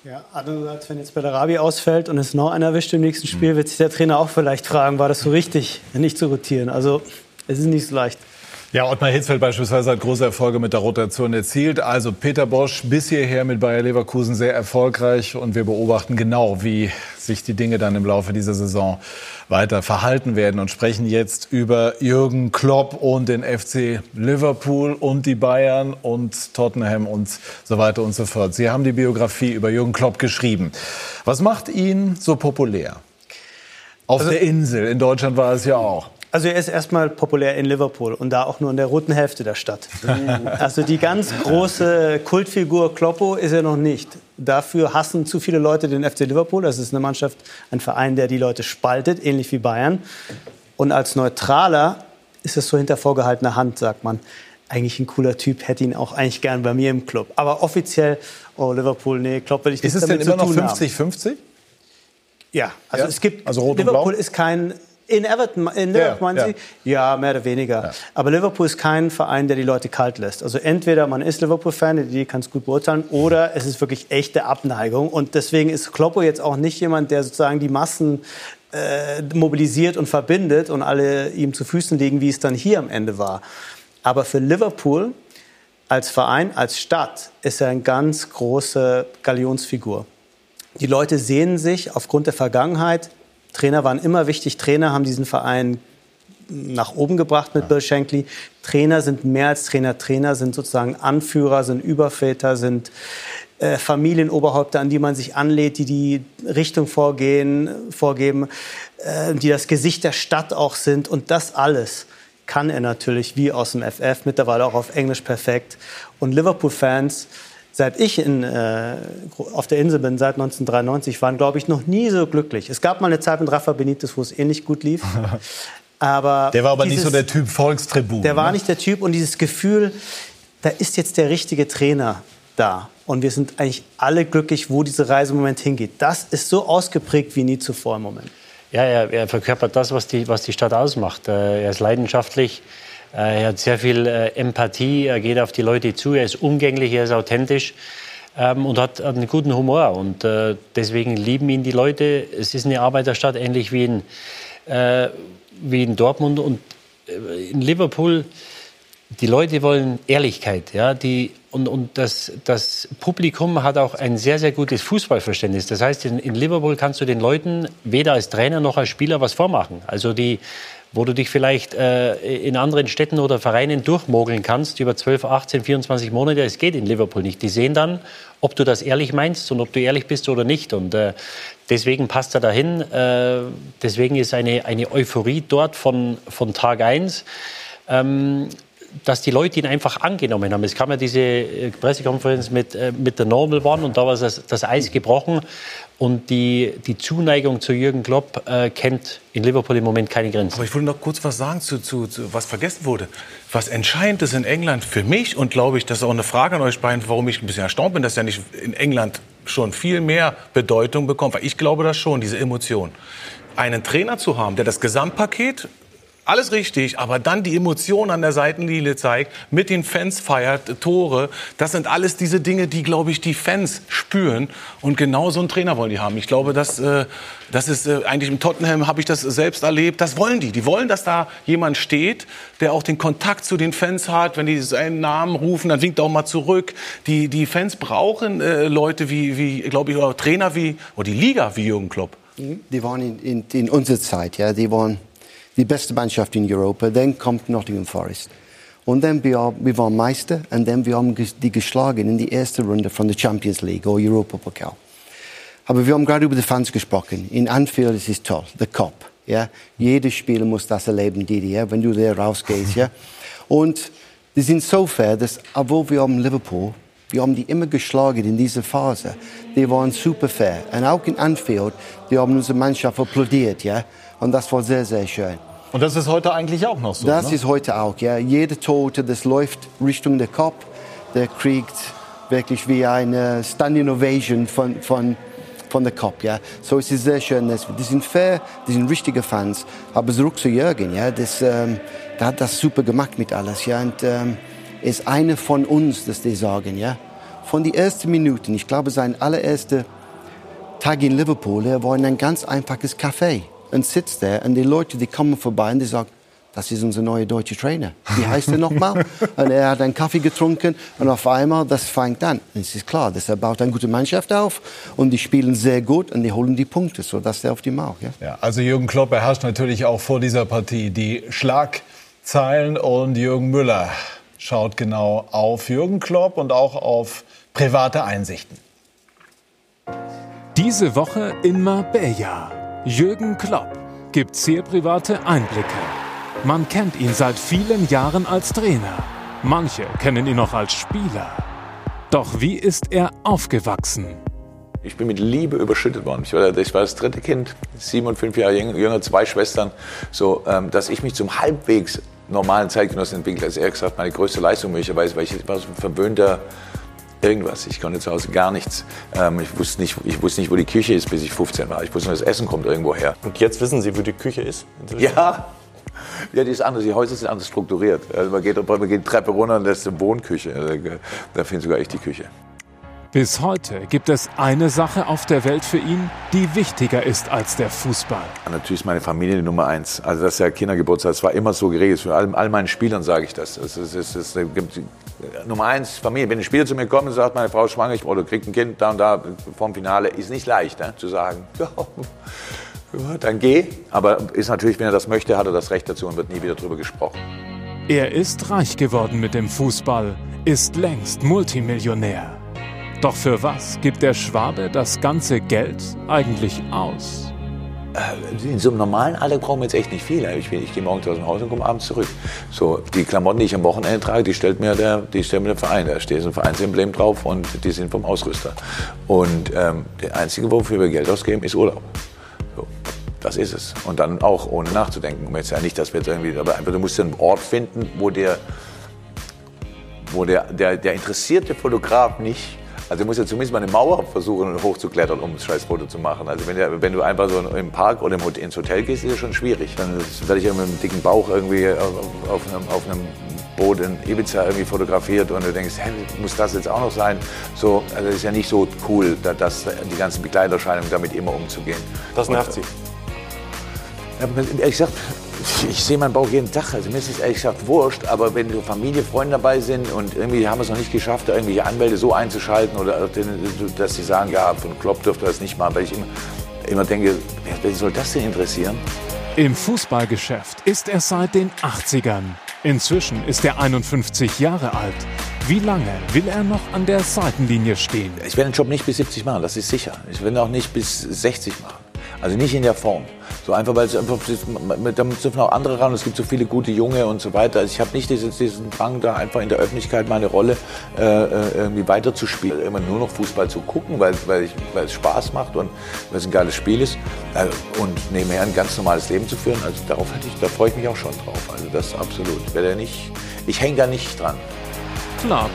Ja, andererseits, wenn jetzt Bellarabi ausfällt und es noch einer erwischt im nächsten Spiel, wird sich der Trainer auch vielleicht fragen, war das so richtig, nicht zu rotieren. Also es ist nicht so leicht. Ja, Ottmar Hitzfeld beispielsweise hat große Erfolge mit der Rotation erzielt. Also Peter Bosch bis hierher mit Bayer Leverkusen sehr erfolgreich und wir beobachten genau, wie sich die Dinge dann im Laufe dieser Saison weiter verhalten werden und sprechen jetzt über Jürgen Klopp und den FC Liverpool und die Bayern und Tottenham und so weiter und so fort. Sie haben die Biografie über Jürgen Klopp geschrieben. Was macht ihn so populär? Auf also, der Insel, in Deutschland war es ja auch. Also er ist erstmal populär in Liverpool und da auch nur in der roten Hälfte der Stadt. Also die ganz große Kultfigur Kloppo ist er noch nicht. Dafür hassen zu viele Leute den FC Liverpool. Das ist eine Mannschaft, ein Verein, der die Leute spaltet, ähnlich wie Bayern. Und als Neutraler ist es so hinter vorgehaltener Hand, sagt man. Eigentlich ein cooler Typ, hätte ihn auch eigentlich gern bei mir im Club. Aber offiziell, oh Liverpool, nee, Klopp will ich nicht Ist es denn immer noch 50-50? Ja, also ja? es gibt, also Liverpool ist kein in Everton, in Liverpool meinen ja. Sie? Ja, mehr oder weniger. Aber Liverpool ist kein Verein, der die Leute kalt lässt. Also entweder man ist Liverpool-Fan, die kann es gut beurteilen, oder es ist wirklich echte Abneigung. Und deswegen ist Kloppo jetzt auch nicht jemand, der sozusagen die Massen äh, mobilisiert und verbindet und alle ihm zu Füßen liegen, wie es dann hier am Ende war. Aber für Liverpool als Verein, als Stadt ist er eine ganz große Galionsfigur. Die Leute sehen sich aufgrund der Vergangenheit Trainer waren immer wichtig. Trainer haben diesen Verein nach oben gebracht mit Bill Shankly. Trainer sind mehr als Trainer. Trainer sind sozusagen Anführer, sind Überväter, sind äh, Familienoberhäupter, an die man sich anlädt, die die Richtung vorgehen, vorgeben, äh, die das Gesicht der Stadt auch sind. Und das alles kann er natürlich wie aus dem FF, mittlerweile auch auf Englisch perfekt. Und Liverpool-Fans seit ich in, äh, auf der Insel bin, seit 1993, waren, glaube ich, noch nie so glücklich. Es gab mal eine Zeit mit Rafa Benitez, wo es ähnlich gut lief. Aber der war aber dieses, nicht so der Typ Volkstribun. Der war ne? nicht der Typ und dieses Gefühl, da ist jetzt der richtige Trainer da. Und wir sind eigentlich alle glücklich, wo diese Reise im Moment hingeht. Das ist so ausgeprägt wie nie zuvor im Moment. Ja, er, er verkörpert das, was die, was die Stadt ausmacht. Äh, er ist leidenschaftlich. Äh, er hat sehr viel äh, Empathie, er geht auf die Leute zu, er ist umgänglich, er ist authentisch ähm, und hat, einen guten Humor. Und äh, deswegen lieben ihn die Leute. Es ist eine Arbeiterstadt, ähnlich wie in, wie in Dortmund. Und in Liverpool, die Leute wollen Ehrlichkeit. Ja? Die, und und das, das Publikum hat auch ein sehr, sehr gutes Fußballverständnis. Das heißt, in, in Liverpool kannst du den Leuten weder als Trainer noch als Spieler was vormachen. Also die wo du dich vielleicht äh, in anderen Städten oder Vereinen durchmogeln kannst über 12, 18, 24 Monate. Es geht in Liverpool nicht. Die sehen dann, ob du das ehrlich meinst und ob du ehrlich bist oder nicht. Und äh, deswegen passt er dahin. Äh, deswegen ist eine, eine Euphorie dort von, von Tag 1. Ähm, dass die Leute ihn einfach angenommen haben. Es kam ja diese äh, Pressekonferenz mit, äh, mit der Normal One und da war das, das Eis gebrochen. Und die, die Zuneigung zu Jürgen Klopp äh, kennt in Liverpool im Moment keine Grenzen. Aber ich wollte noch kurz was sagen zu, zu, zu, was vergessen wurde. Was entscheidend ist in England für mich und glaube ich, das ist auch eine Frage an euch beiden, warum ich ein bisschen erstaunt bin, dass ja nicht in England schon viel mehr Bedeutung bekommt. Weil ich glaube das schon, diese Emotion. Einen Trainer zu haben, der das Gesamtpaket alles richtig, aber dann die Emotionen an der Seitenlinie zeigt, mit den Fans feiert, Tore, das sind alles diese Dinge, die, glaube ich, die Fans spüren. Und genau so einen Trainer wollen die haben. Ich glaube, das, äh, das ist äh, eigentlich im Tottenham, habe ich das selbst erlebt. Das wollen die. Die wollen, dass da jemand steht, der auch den Kontakt zu den Fans hat. Wenn die seinen Namen rufen, dann winkt er auch mal zurück. Die, die Fans brauchen äh, Leute wie, wie glaube ich, oder Trainer wie, oder die Liga wie Jürgen Klopp. Die waren in, in, in unserer Zeit, ja, die waren die beste Mannschaft in Europa. Dann kommt Nottingham Forest. Und dann wir, wir waren Meister und dann wir haben die geschlagen in die erste Runde von der Champions League oder Europa Pokal. Aber wir haben gerade über die Fans gesprochen. In Anfield ist es toll, der Cup. Ja? Jeder Spieler muss das erleben, Didi, ja? wenn du da rausgehst. Ja? Und die sind so fair, dass, obwohl wir haben Liverpool, wir haben die immer geschlagen in dieser Phase. Die waren super fair. Und auch in Anfield, die haben unsere Mannschaft applaudiert. Ja? Und das war sehr, sehr schön. Und das ist heute eigentlich auch noch so? Das ne? ist heute auch, ja. Jeder Tote, das läuft Richtung der Kopf, der kriegt wirklich wie eine Standing Ovation von, von, von der Kopf. Ja. So es ist sehr schön, dass die sind fair, die sind richtige Fans. Aber zurück zu Jürgen, ja, das, ähm, der hat das super gemacht mit alles. Ja, und ähm, ist einer von uns, dass die sagen, ja. Von den ersten Minuten, ich glaube, sein allererster Tag in Liverpool, er war in ein ganz einfaches Café und sitzt da und die Leute, die kommen vorbei und die sagen, das ist unser neuer deutscher Trainer. Wie heißt er nochmal? und er hat einen Kaffee getrunken und auf einmal, das fängt an. Und es ist klar, dass er baut eine gute Mannschaft auf und die spielen sehr gut und die holen die Punkte, sodass er auf die Mauer. Ja? Ja, also Jürgen Klopp beherrscht natürlich auch vor dieser Partie die Schlagzeilen und Jürgen Müller schaut genau auf Jürgen Klopp und auch auf private Einsichten. Diese Woche in Marbella. Jürgen Klopp gibt sehr private Einblicke. Man kennt ihn seit vielen Jahren als Trainer. Manche kennen ihn noch als Spieler. Doch wie ist er aufgewachsen? Ich bin mit Liebe überschüttet worden. Ich war, ich war das dritte Kind, sieben und fünf Jahre jünger, zwei Schwestern. So, ähm, dass ich mich zum halbwegs normalen Zeitgenossen entwickle. Also ehrlich gesagt, meine größte Leistung möglicherweise, weil ich war so ein verwöhnter irgendwas. Ich konnte zu Hause gar nichts. Ähm, ich, wusste nicht, ich wusste nicht, wo die Küche ist, bis ich 15 war. Ich wusste nur, das Essen kommt irgendwo her. Und jetzt wissen Sie, wo die Küche ist? Ja, ja, die ist anders. Die Häuser sind anders strukturiert. Also man, geht, man geht die Treppe runter und lässt eine Wohnküche. Also, da finde sogar ich die Küche. Bis heute gibt es eine Sache auf der Welt für ihn, die wichtiger ist als der Fußball. Natürlich ist meine Familie die Nummer eins. Also das ist ja Kindergeburtstag. Das war immer so geregelt. Für all, all meinen Spielern sage ich das. Ist, ist, das ist Nummer eins Familie. Wenn ein Spieler zu mir kommt und sagt, meine Frau ist schwanger, ich oder kriegt ein Kind da und da vorm Finale, ist nicht leicht ne, zu sagen. Ja, dann geh. Aber ist natürlich, wenn er das möchte, hat er das Recht dazu und wird nie wieder darüber gesprochen. Er ist reich geworden mit dem Fußball, ist längst Multimillionär. Doch für was gibt der Schwabe das ganze Geld eigentlich aus? Äh, in so einem normalen Alter brauchen wir jetzt echt nicht viel. Ich, ich gehe morgens aus dem Haus und komme abends zurück. So, die Klamotten, die ich am Wochenende trage, die stellt mir der, die stellt mir der Verein. Da steht ein Vereinsemblem drauf und die sind vom Ausrüster. Und ähm, der einzige, wofür wir Geld ausgeben, ist Urlaub. So, das ist es. Und dann auch ohne nachzudenken. Jetzt ja nicht, dass wir jetzt irgendwie, aber einfach, du musst einen Ort finden, wo der, wo der, der, der interessierte Fotograf nicht also du musst ja zumindest mal eine Mauer versuchen hochzuklettern, um ein scheiß Foto zu machen. Also wenn, wenn du einfach so im Park oder ins Hotel gehst, ist das schon schwierig. Dann werde ich ja mit einem dicken Bauch irgendwie auf einem, auf einem Boot in Ibiza irgendwie fotografiert und du denkst, hä, muss das jetzt auch noch sein? So, also es ist ja nicht so cool, dass die ganzen Begleiterscheinungen damit immer umzugehen. Das nervt Sie? Ja, ehrlich gesagt, ich sehe meinen Bauch jeden Tag. Also mir ist es ehrlich gesagt wurscht. Aber wenn so Familie, Freunde dabei sind und irgendwie haben wir es noch nicht geschafft, irgendwelche Anwälte so einzuschalten oder dass sie sagen, ja, von Klopp dürfte das nicht machen, weil ich immer, immer denke, wer soll das denn interessieren? Im Fußballgeschäft ist er seit den 80ern. Inzwischen ist er 51 Jahre alt. Wie lange will er noch an der Seitenlinie stehen? Ich werde den Job nicht bis 70 machen, das ist sicher. Ich werde auch nicht bis 60 machen. Also nicht in der Form. So einfach, weil es einfach, da dürfen auch andere ran. Es gibt so viele gute Junge und so weiter. Also ich habe nicht diesen, diesen Drang, da einfach in der Öffentlichkeit meine Rolle äh, äh irgendwie weiterzuspielen. Immer nur noch Fußball zu gucken, weil, weil, ich, weil es Spaß macht und weil es ein geiles Spiel ist. Äh, und nebenher ein ganz normales Leben zu führen. Also darauf hätte ich, da freue ich mich auch schon drauf. Also das absolut. Ich, werde nicht, ich hänge da nicht dran. Klar,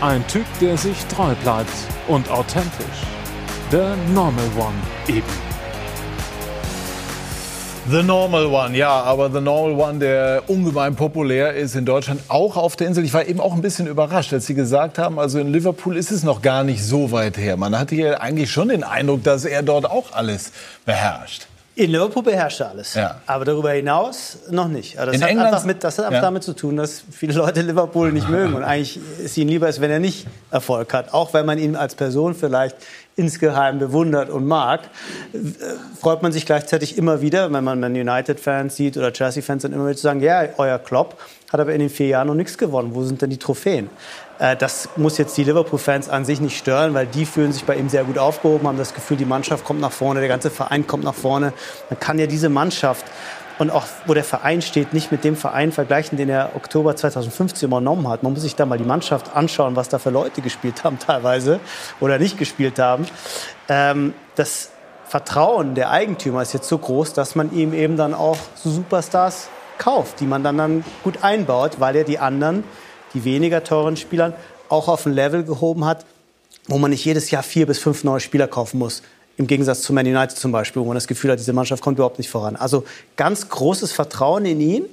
ein Typ, der sich treu bleibt und authentisch. The Normal One eben. The Normal One, ja, aber The Normal One, der ungemein populär ist in Deutschland, auch auf der Insel. Ich war eben auch ein bisschen überrascht, als Sie gesagt haben, also in Liverpool ist es noch gar nicht so weit her. Man hatte ja eigentlich schon den Eindruck, dass er dort auch alles beherrscht. In Liverpool beherrscht er alles. Ja. Aber darüber hinaus noch nicht. Also das, in hat England, einfach mit, das hat einfach ja. damit zu tun, dass viele Leute Liverpool nicht mögen. Und eigentlich ist ihnen lieber, wenn er nicht Erfolg hat. Auch wenn man ihn als Person vielleicht insgeheim bewundert und mag, freut man sich gleichzeitig immer wieder, wenn man Man United-Fans sieht oder Chelsea-Fans, dann immer wieder zu sagen, ja, euer Klopp hat aber in den vier Jahren noch nichts gewonnen. Wo sind denn die Trophäen? Äh, das muss jetzt die Liverpool-Fans an sich nicht stören, weil die fühlen sich bei ihm sehr gut aufgehoben, haben das Gefühl, die Mannschaft kommt nach vorne, der ganze Verein kommt nach vorne. Man kann ja diese Mannschaft und auch wo der Verein steht, nicht mit dem Verein vergleichen, den er Oktober 2015 übernommen hat. Man muss sich da mal die Mannschaft anschauen, was da für Leute gespielt haben teilweise oder nicht gespielt haben. Ähm, das Vertrauen der Eigentümer ist jetzt so groß, dass man ihm eben dann auch so Superstars kauft, die man dann, dann gut einbaut, weil er die anderen, die weniger teuren Spielern, auch auf ein Level gehoben hat, wo man nicht jedes Jahr vier bis fünf neue Spieler kaufen muss Im Gegensatz zu Man United zum Beispiel, wo man das Gefühl hat, diese Mannschaft kommt überhaupt nicht voran. Also ganz großes Vertrauen in ihn.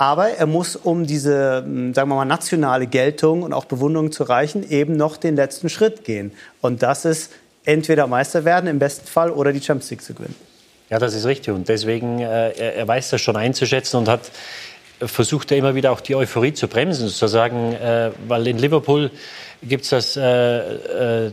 Aber er muss, um diese, mh, sagen wir mal, nationale Geltung und auch Bewunderung zu erreichen, eben noch den letzten Schritt gehen. Und das ist entweder Meister werden im besten Fall oder die Champions League zu gewinnen. Ja, das ist richtig. Und deswegen, äh, er, er weiß das schon einzuschätzen und hat versucht er immer wieder auch die Euphorie zu bremsen, zu sagen, äh, weil in Liverpool gibt es das, äh, äh,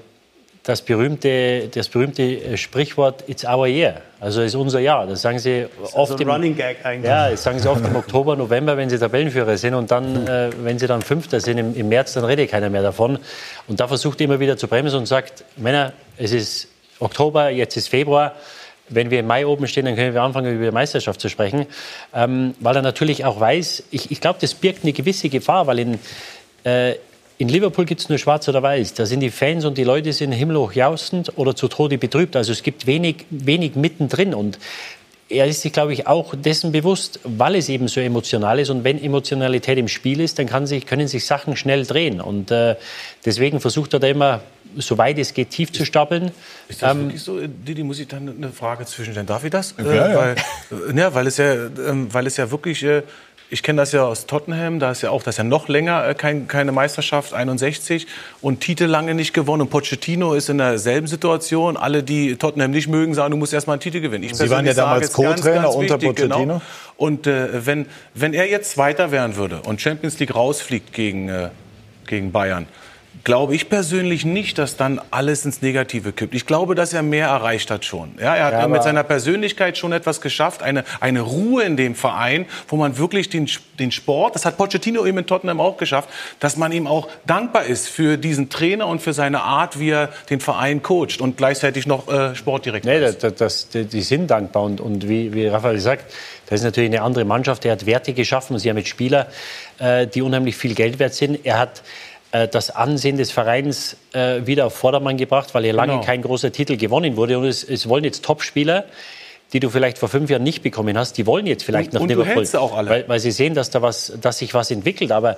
das, berühmte, das berühmte Sprichwort It's our year, also ist unser Jahr. Das sagen sie Das oft also ein Running Gag eigentlich. ja, das sagen sie oft im Oktober, November, wenn sie Tabellenführer sind und dann, äh, wenn sie dann Fünfter sind im, im März, dann redet keiner mehr davon. Und da versucht er immer wieder zu bremsen und sagt, Männer, es ist Oktober, jetzt ist Februar. Wenn wir im Mai oben stehen, dann können wir anfangen, über die Meisterschaft zu sprechen. Ähm, weil er natürlich auch weiß, ich, ich glaube, das birgt eine gewisse Gefahr, weil in, äh, in Liverpool gibt es nur schwarz oder weiß. Da sind die Fans und die Leute sind himmelhoch jaustend oder zu Tode betrübt. Also es gibt wenig, wenig mittendrin. Und er ist sich, glaube ich, auch dessen bewusst, weil es eben so emotional ist. Und wenn Emotionalität im Spiel ist, dann sich, können sich Sachen schnell drehen. Und äh, deswegen versucht er da immer, soweit es geht, tief zu stapeln. Ist das Ähm, wirklich so, Didi, muss ich dann eine Frage zwischenstellen? Darf ich das? Ja, ja. Weil, äh, ja, weil es ja, ähm, weil es ja wirklich, äh, ich kenne das ja aus Tottenham, da ist ja auch, das ist ja noch länger äh, kein, keine Meisterschaft, 61 und Titel lange nicht gewonnen. Und Pochettino ist in derselben Situation. Alle, die Tottenham nicht mögen, sagen, du musst erst mal einen Titel gewinnen. Ich Sie waren ja damals Co-Trainer unter wichtig, Pochettino. Genau. Und äh, wenn, wenn er jetzt Zweiter werden würde und Champions League rausfliegt gegen, äh, gegen Bayern, glaube ich persönlich nicht, dass dann alles ins Negative kippt. Ich glaube, dass er mehr erreicht hat schon. Ja, er hat Ja, mit seiner Persönlichkeit schon etwas geschafft, eine, eine Ruhe in dem Verein, wo man wirklich den, den Sport, das hat Pochettino eben in Tottenham auch geschafft, dass man ihm auch dankbar ist für diesen Trainer und für seine Art, wie er den Verein coacht und gleichzeitig noch äh, Sportdirektor Nee, ist. das, das, die, sind dankbar. Und, und wie, wie Raphael sagt, das ist natürlich eine andere Mannschaft. Er hat Werte geschaffen. Sie haben mit Spielern, äh, die unheimlich viel Geld wert sind. Er hat das Ansehen des Vereins äh, wieder auf Vordermann gebracht, weil hier lange Genau. kein großer Titel gewonnen wurde. Und es, es wollen jetzt Topspieler, die du vielleicht vor fünf Jahren nicht bekommen hast, die wollen jetzt vielleicht Und- nach und du Liverpool. hältst sie auch alle. Weil, weil sie sehen, dass da was, dass sich was entwickelt. Aber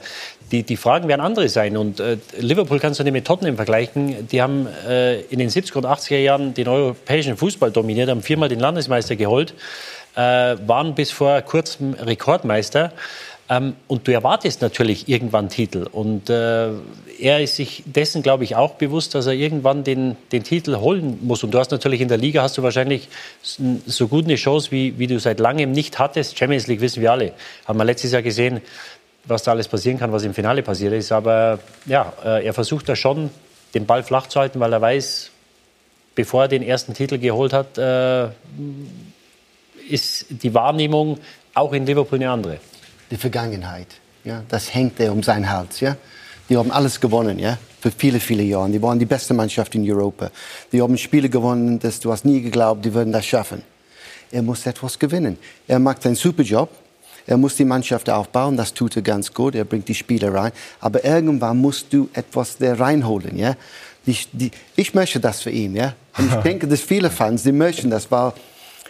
die, die Fragen werden andere sein. Und äh, Liverpool kannst du nicht mit Tottenham vergleichen. Die haben äh, in den 70er und 80er Jahren den europäischen Fußball dominiert, haben viermal den Landesmeister geholt, äh, waren bis vor kurzem Rekordmeister. Ähm, und du erwartest natürlich irgendwann Titel. Und äh, er ist sich dessen, glaube ich, auch bewusst, dass er irgendwann den, den Titel holen muss. Und du hast natürlich in der Liga hast du wahrscheinlich so gut eine Chance, wie, wie du seit langem nicht hattest. Champions League wissen wir alle. Haben wir letztes Jahr gesehen, was da alles passieren kann, was im Finale passiert ist. Aber ja, äh, er versucht da schon, den Ball flach zu halten, weil er weiß, bevor er den ersten Titel geholt hat, äh, ist die Wahrnehmung auch in Liverpool eine andere. Die Vergangenheit. Ja, das hängt er um seinen Hals. Ja? Die haben alles gewonnen, ja, für viele, viele Jahre. Die waren die beste Mannschaft in Europa. Die haben Spiele gewonnen, dass du hast nie geglaubt, die würden das schaffen. Er muss etwas gewinnen. Er macht einen super Job. Er muss die Mannschaft aufbauen, das tut er ganz gut. Er bringt die Spieler rein. Aber irgendwann musst du etwas da reinholen. Ja? Die, die, ich möchte das für ihn. Ja? Und ich denke, dass viele Fans, die möchten das, weil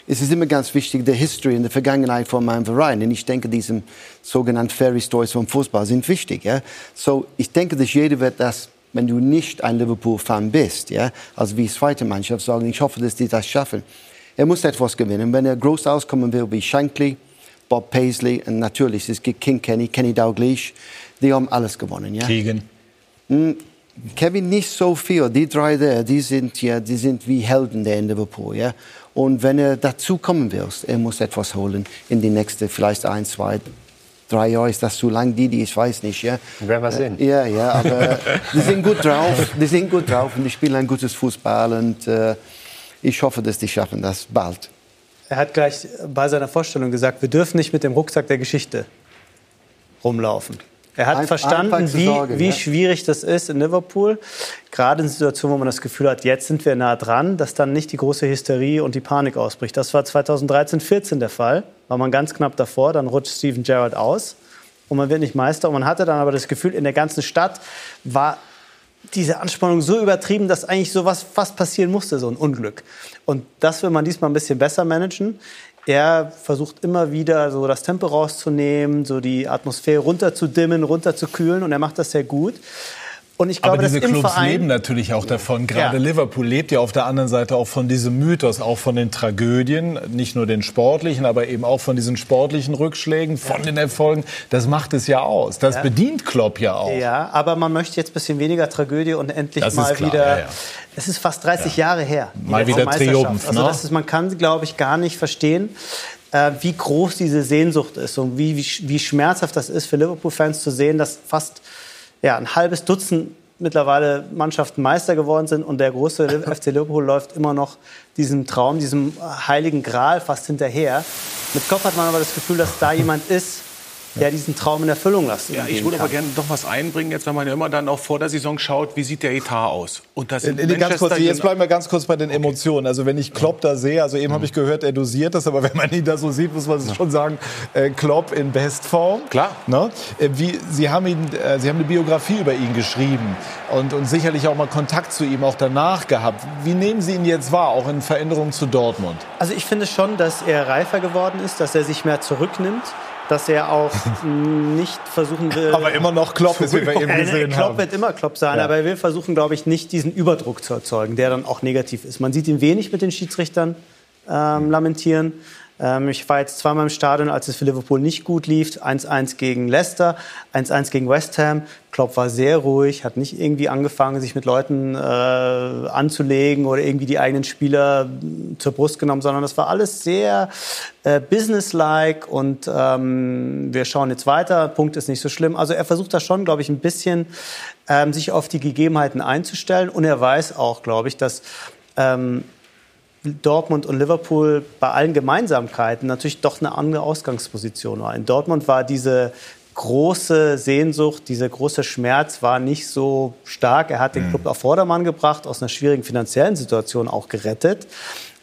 es ist immer ganz wichtig, die History und die Vergangenheit von meinem Verein. Und ich denke, diese sogenannten Fairy Stories vom Fußball sind wichtig. Ja? So, ich denke, dass jeder wird das, wenn du nicht ein Liverpool-Fan bist, ja, also wie zweite Mannschaft sagen, ich hoffe, dass die das schaffen. Er muss etwas gewinnen. Wenn er groß auskommen will wie Shankly, Bob Paisley und natürlich, es gibt King Kenny, Kenny Dalglish, die haben alles gewonnen. Ja? Keegan. Mm, Kevin nicht so viel. Die drei da, die sind ja, die sind wie Helden der in Liverpool, ja. Und wenn er dazu kommen will, er muss etwas holen in die nächste, vielleicht ein, zwei, drei Jahre ist das zu lang, die, die ich weiß nicht, ja. Werden wir sehen. Ja, ja, aber die sind gut drauf, die sind gut drauf und die spielen ein gutes Fußball und äh, ich hoffe, dass die schaffen das bald. Er hat gleich bei seiner Vorstellung gesagt, wir dürfen nicht mit dem Rucksack der Geschichte rumlaufen. Er hat Einf- verstanden, wie, sagen, wie ja. schwierig das ist in Liverpool. Gerade in Situationen, wo man das Gefühl hat, jetzt sind wir nah dran, dass dann nicht die große Hysterie und die Panik ausbricht. Das war 2013, 14 der Fall. War man ganz knapp davor. Dann rutscht Steven Gerrard aus und man wird nicht Meister. Und man hatte dann aber das Gefühl, in der ganzen Stadt war diese Anspannung so übertrieben, dass eigentlich sowas fast passieren musste, so ein Unglück. Und das will man diesmal ein bisschen besser managen. Er versucht immer wieder so das Tempo rauszunehmen, so die Atmosphäre runterzudimmen, runterzukühlen und er macht das sehr gut. Und ich glaube, Aber diese Clubs Verein, leben natürlich auch davon. Gerade Ja. Liverpool lebt ja auf der anderen Seite auch von diesem Mythos, auch von den Tragödien, nicht nur den sportlichen, aber eben auch von diesen sportlichen Rückschlägen, von den Erfolgen. Das macht es ja aus. Das Ja. bedient Klopp ja auch. Ja, aber man möchte jetzt ein bisschen weniger Tragödie und endlich Das mal wieder. ja, ja. Es ist fast 30 Jahre her. Mal wieder. Triumph, Also ne? das ist, man kann, glaube ich, gar nicht verstehen, äh, wie groß diese Sehnsucht ist und wie, wie, wie schmerzhaft das ist für Liverpool-Fans zu sehen, dass fast ja, ein halbes Dutzend mittlerweile Mannschaften Meister geworden sind und der große FC Liverpool läuft immer noch diesem Traum, diesem heiligen Gral fast hinterher. Mit Kopf hat man aber das Gefühl, dass da jemand ist, der diesen Traum in Erfüllung lassen Ja, ich würde aber gerne noch was einbringen, jetzt, wenn man ja immer dann auch vor der Saison schaut, wie sieht der Etat aus? Und das Äh, nee, ganz kurz, jetzt bleiben wir ganz kurz bei den Emotionen. Also wenn ich Klopp da sehe, also eben habe ich gehört, er dosiert das, aber wenn man ihn da so sieht, muss man schon sagen, äh, Klopp in Bestform. Klar. Ne? Äh, wie, Sie, haben ihn, äh, Sie haben eine Biografie über ihn geschrieben und, und sicherlich auch mal Kontakt zu ihm auch danach gehabt. Wie nehmen Sie ihn jetzt wahr, auch in Veränderung zu Dortmund? Also ich finde schon, dass er reifer geworden ist, dass er sich mehr zurücknimmt, dass er auch nicht versuchen will. Aber immer noch Klopp ist, wie wir eben Äh, gesehen Klopp haben. wird immer Klopp sein, Ja. aber er will versuchen, glaube ich, nicht diesen Überdruck zu erzeugen, der dann auch negativ ist. Man sieht ihn wenig mit den Schiedsrichtern ähm, lamentieren. Ähm, ich war jetzt zweimal im Stadion, als es für Liverpool nicht gut lief. 1-1 gegen Leicester, 1-1 gegen West Ham. Klopp war sehr ruhig, hat nicht irgendwie angefangen, sich mit Leuten äh, anzulegen oder irgendwie die eigenen Spieler mh, zur Brust genommen, sondern das war alles sehr äh, businesslike und ähm, wir schauen jetzt weiter. Punkt ist nicht so schlimm. Also er versucht da schon, glaube ich, ein bisschen ähm, sich auf die Gegebenheiten einzustellen und er weiß auch, glaube ich, dass ähm, Dortmund und Liverpool bei allen Gemeinsamkeiten natürlich doch eine andere Ausgangsposition war. In Dortmund war diese große Sehnsucht, dieser große Schmerz war nicht so stark. Er hat den Club auf Vordermann gebracht, aus einer schwierigen finanziellen Situation auch gerettet.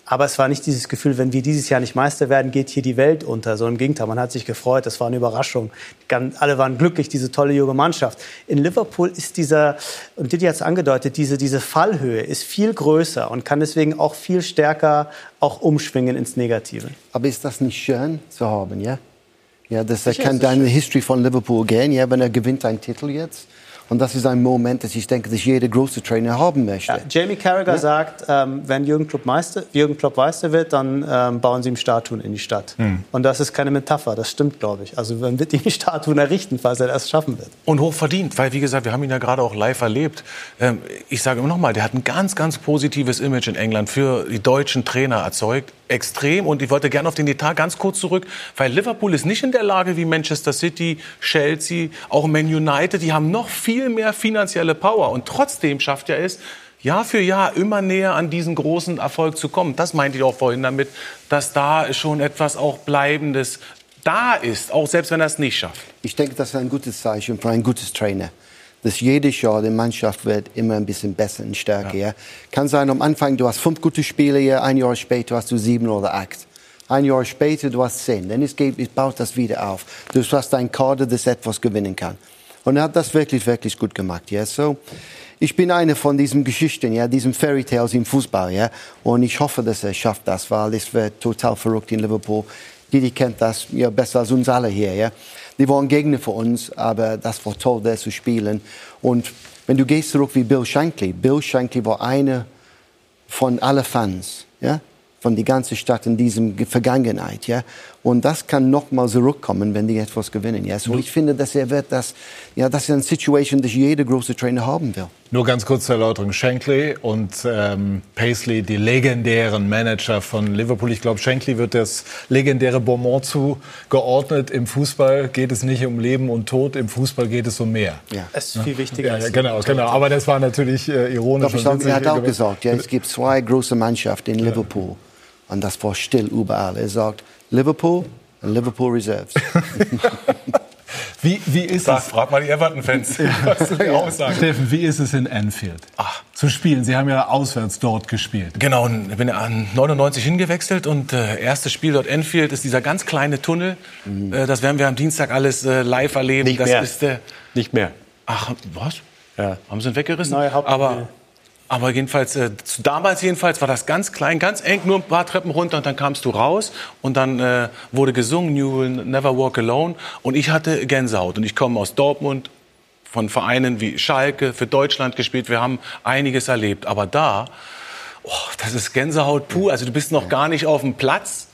Aber es war nicht dieses Gefühl, wenn wir dieses Jahr nicht Meister werden, geht hier die Welt unter. So im Gegenteil, man hat sich gefreut, das war eine Überraschung. Alle waren glücklich, diese tolle junge Mannschaft. In Liverpool ist dieser, und Didi hat es angedeutet, diese, diese Fallhöhe ist viel größer und kann deswegen auch viel stärker auch umschwingen ins Negative. Aber ist das nicht schön zu haben, ja? Ja, das kann deine History von Liverpool gehen, ja, wenn er gewinnt einen Titel jetzt. Und das ist ein Moment, das ich denke, dass jeder große Trainer haben möchte. Ja, Jamie Carragher Ja. sagt, ähm, wenn Jürgen Klopp Meister, Jürgen Klopp Meister wird, dann ähm, bauen sie ihm Statuen in die Stadt. Hm. Und das ist keine Metapher, das stimmt, glaube ich. Also man wird ihm Statuen errichten, falls er das schaffen wird. Und hoch verdient, weil wie gesagt, wir haben ihn ja gerade auch live erlebt. Ähm, ich sage immer noch mal, der hat ein ganz, ganz positives Image in England für die deutschen Trainer erzeugt. Extrem. Und ich wollte gerne auf den Etat ganz kurz zurück, weil Liverpool ist nicht in der Lage wie Manchester City, Chelsea, auch Man United. Die haben noch viel mehr finanzielle Power. Und trotzdem schafft er es, Jahr für Jahr immer näher an diesen großen Erfolg zu kommen. Das meinte ich auch vorhin damit, dass da schon etwas auch Bleibendes da ist, auch selbst wenn er es nicht schafft. Ich denke, das ist ein gutes Zeichen für ein gutes Trainer. Dass jedes Jahr die Mannschaft wird immer ein bisschen besser und stärker. Ja. Kann sein, am Anfang du hast fünf gute Spiele, ja, ein Jahr später hast du sieben oder acht. Ein Jahr später du hast zehn. Dann es geht, es baut das wieder auf. Du hast ein Kader, das etwas gewinnen kann. Und er hat das wirklich, wirklich gut gemacht. Ja. So, ich bin eine von diesen Geschichten, ja, diesen Fairy Tales im Fußball. Ja. Und ich hoffe, dass er schafft das, weil es wird total verrückt in Liverpool. Didi kennt das ja besser als uns alle hier. Ja. Die waren Gegner für uns, aber das war toll, da zu spielen. Und wenn du gehst zurück wie Bill Shankly, Bill Shankly war einer von allen Fans, ja, von der ganzen Stadt in diesem Ge- Vergangenheit, ja. Und das kann noch mal zurückkommen, wenn die etwas gewinnen, ja. So ich finde, dass er wird das, ja, das ist eine Situation, die jeder große Trainer haben will. Nur ganz kurz zur Erläuterung. Shankly und ähm, Paisley, die legendären Manager von Liverpool. Ich glaube, Shankly wird das legendäre Beaumont zugeordnet. Im Fußball geht es nicht um Leben und Tod, im Fußball geht es um mehr. Ja. Es ist viel wichtiger. Ja, genau, genau. Aber das war natürlich äh, ironisch. Doch, ich witzig. er hat auch gesagt, ja, es gibt zwei große Mannschaften in Liverpool. Und das war still überall. Er sagt, Liverpool und Liverpool Reserves. Wie, wie ist Sag, es? frag mal die Everton-Fans, was sagen. Steffen, wie ist es in Anfield? Ach. Zu spielen. Sie haben ja auswärts dort gespielt. Genau, ich bin an 99 hingewechselt und äh, erstes Spiel dort Enfield ist dieser ganz kleine Tunnel. Äh, das werden wir am Dienstag alles äh, live erleben. Nicht das mehr. ist der. Nicht mehr. Ach, was? Ja. Haben sie ihn weggerissen? Neue Haupttribüne. aber, aber jedenfalls, äh, zu- damals jedenfalls war das ganz klein, ganz eng, nur ein paar Treppen runter und dann kamst du raus und dann äh, wurde gesungen, You will never walk alone und ich hatte Gänsehaut und ich komme aus Dortmund, von Vereinen wie Schalke, für Deutschland gespielt. Wir haben einiges erlebt. Aber da, oh, das ist Gänsehaut pur. Also du bist noch gar nicht auf dem Platz.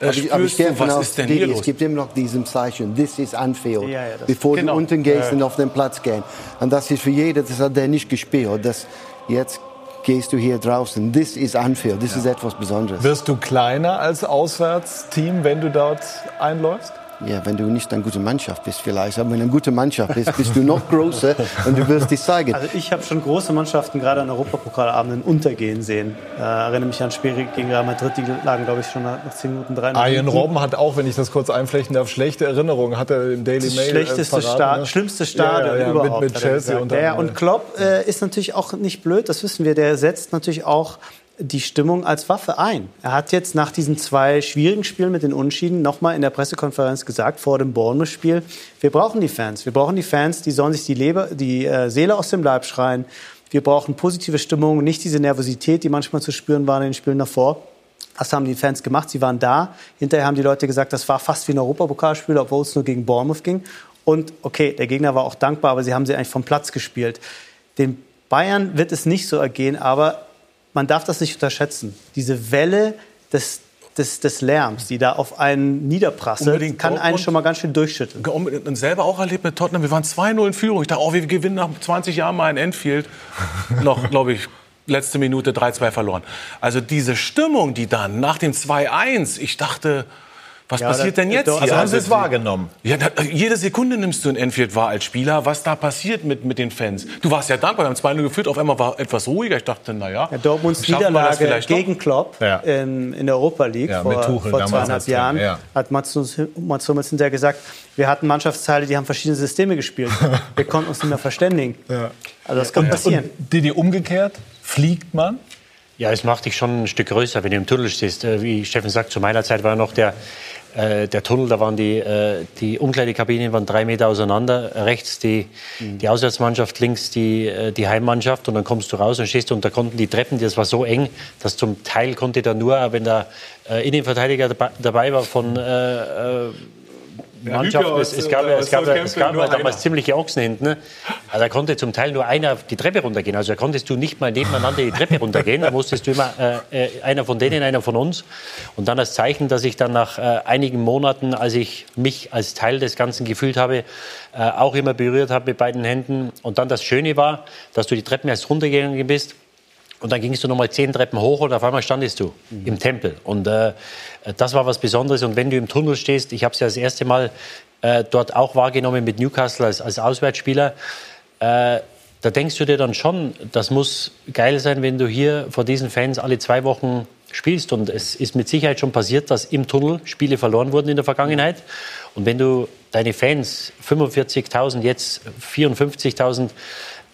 Äh, Aber ich, aber ich gehe was ist denn Didi, hier es los? gibt immer noch diesen Zeichen, this is Anfield, Ja, ja, bevor Genau. du unten gehst Ja, ja. und auf den Platz gehen. Und das ist für jeden, das hat der nicht gespielt. Das, jetzt gehst du hier draußen, this is Anfield, das ist etwas Besonderes. Wirst du kleiner als Auswärtsteam, wenn du dort einläufst? Ja, wenn du nicht eine gute Mannschaft bist vielleicht, aber wenn du eine gute Mannschaft bist, bist du noch größer und du wirst dich zeigen. Also ich habe schon große Mannschaften gerade an Europapokalabenden untergehen sehen. Äh, erinnere mich an Spiele gegen Real Madrid, die lagen, glaube ich, schon nach 10 Minuten 3 Arjen Robben hat auch, wenn ich das kurz einflechten darf, schlechte Erinnerungen. Hat er im Daily das Mail äh, schlechteste verraten, Sta ne? schlimmste Stadion ja, ja, ja, überhaupt. Mit, mit er Chelsea und ja, und Klopp äh, ist natürlich auch nicht blöd, das wissen wir. Der setzt natürlich auch die Stimmung als Waffe ein. Er hat jetzt nach diesen zwei schwierigen Spielen mit den Unschieden nochmal in der Pressekonferenz gesagt, vor dem Bournemouth-Spiel, wir brauchen die Fans. Wir brauchen die Fans, die sollen sich die, Leber, die äh, Seele aus dem Leib schreien. Wir brauchen positive Stimmung, nicht diese Nervosität, die manchmal zu spüren war in den Spielen davor. Das haben die Fans gemacht. Sie waren da. Hinterher haben die Leute gesagt, das war fast wie ein Europapokalspiel, obwohl es nur gegen Bournemouth ging. Und okay, der Gegner war auch dankbar, aber sie haben sie eigentlich vom Platz gespielt. Den Bayern wird es nicht so ergehen, aber man darf das nicht unterschätzen. Diese Welle des, des, des Lärms, die da auf einen niederprasselt, Unbedingt kann einen schon mal ganz schön durchschütteln. Und selber auch erlebt mit Tottenham. Wir waren 2-0 in Führung. Ich dachte, oh, wir gewinnen nach 20 Jahren mal in Enfield. Noch, glaube ich, letzte Minute 3-2 verloren. Also diese Stimmung, die dann nach dem 2-1, ich dachte, was Ja, passiert denn jetzt hier? also haben Sie es wahrgenommen? Ja, da, jede Sekunde nimmst du in Enfield wahr als Spieler, was da passiert mit, mit den Fans. Du warst ja dankbar, wir haben 2-0 geführt, auf einmal war etwas ruhiger. Ich dachte, naja, Ja, Dortmunds Niederlage gegen Klopp Ja. in, in der Europa League Ja, vor, Tuchel vor zweieinhalb Jahren ja. hat Mats, Hummels hinterher gesagt, wir hatten Mannschaftsteile, die haben verschiedene Systeme gespielt. wir konnten uns nicht mehr verständigen. Also das kann passieren. Und Didi, umgekehrt, fliegt man? Ja, es macht dich schon ein Stück größer, wenn du im Tunnel stehst. Äh, Wie Steffen sagt, zu meiner Zeit war noch der, äh, der Tunnel, da waren die, äh, die Umkleidekabinen waren drei Meter auseinander. Rechts die, die Auswärtsmannschaft, links die, äh, die Heimmannschaft. Und dann kommst du raus und stehst und da konnten die Treppen, das war so eng, dass zum Teil konnte da nur, wenn der äh, Innenverteidiger dabei, dabei war von äh, äh, Mannschaften. Es, aus, es gab, äh, es gab, es gab nur ja damals ziemliche Ochsen hinten. Ne? Also da konnte zum Teil nur einer die Treppe runtergehen. Also da konntest du nicht mal nebeneinander die Treppe runtergehen. Da musstest du immer äh, äh, einer von denen, einer von uns. Und dann als Zeichen, dass ich dann nach äh, einigen Monaten, als ich mich als Teil des Ganzen gefühlt habe, äh, auch immer berührt habe mit beiden Händen. Und dann das Schöne war, dass du die Treppen erst runtergegangen bist. Und dann gingst du nochmal zehn Treppen hoch und auf einmal standest du im Tempel. Und äh, das war was Besonderes. Und wenn du im Tunnel stehst, ich habe es ja das erste Mal äh, dort auch wahrgenommen mit Newcastle als, als Auswärtsspieler, äh, da denkst du dir dann schon, das muss geil sein, wenn du hier vor diesen Fans alle zwei Wochen spielst. Und es ist mit Sicherheit schon passiert, dass im Tunnel Spiele verloren wurden in der Vergangenheit. Und wenn du deine Fans, 45.000, jetzt 54.000,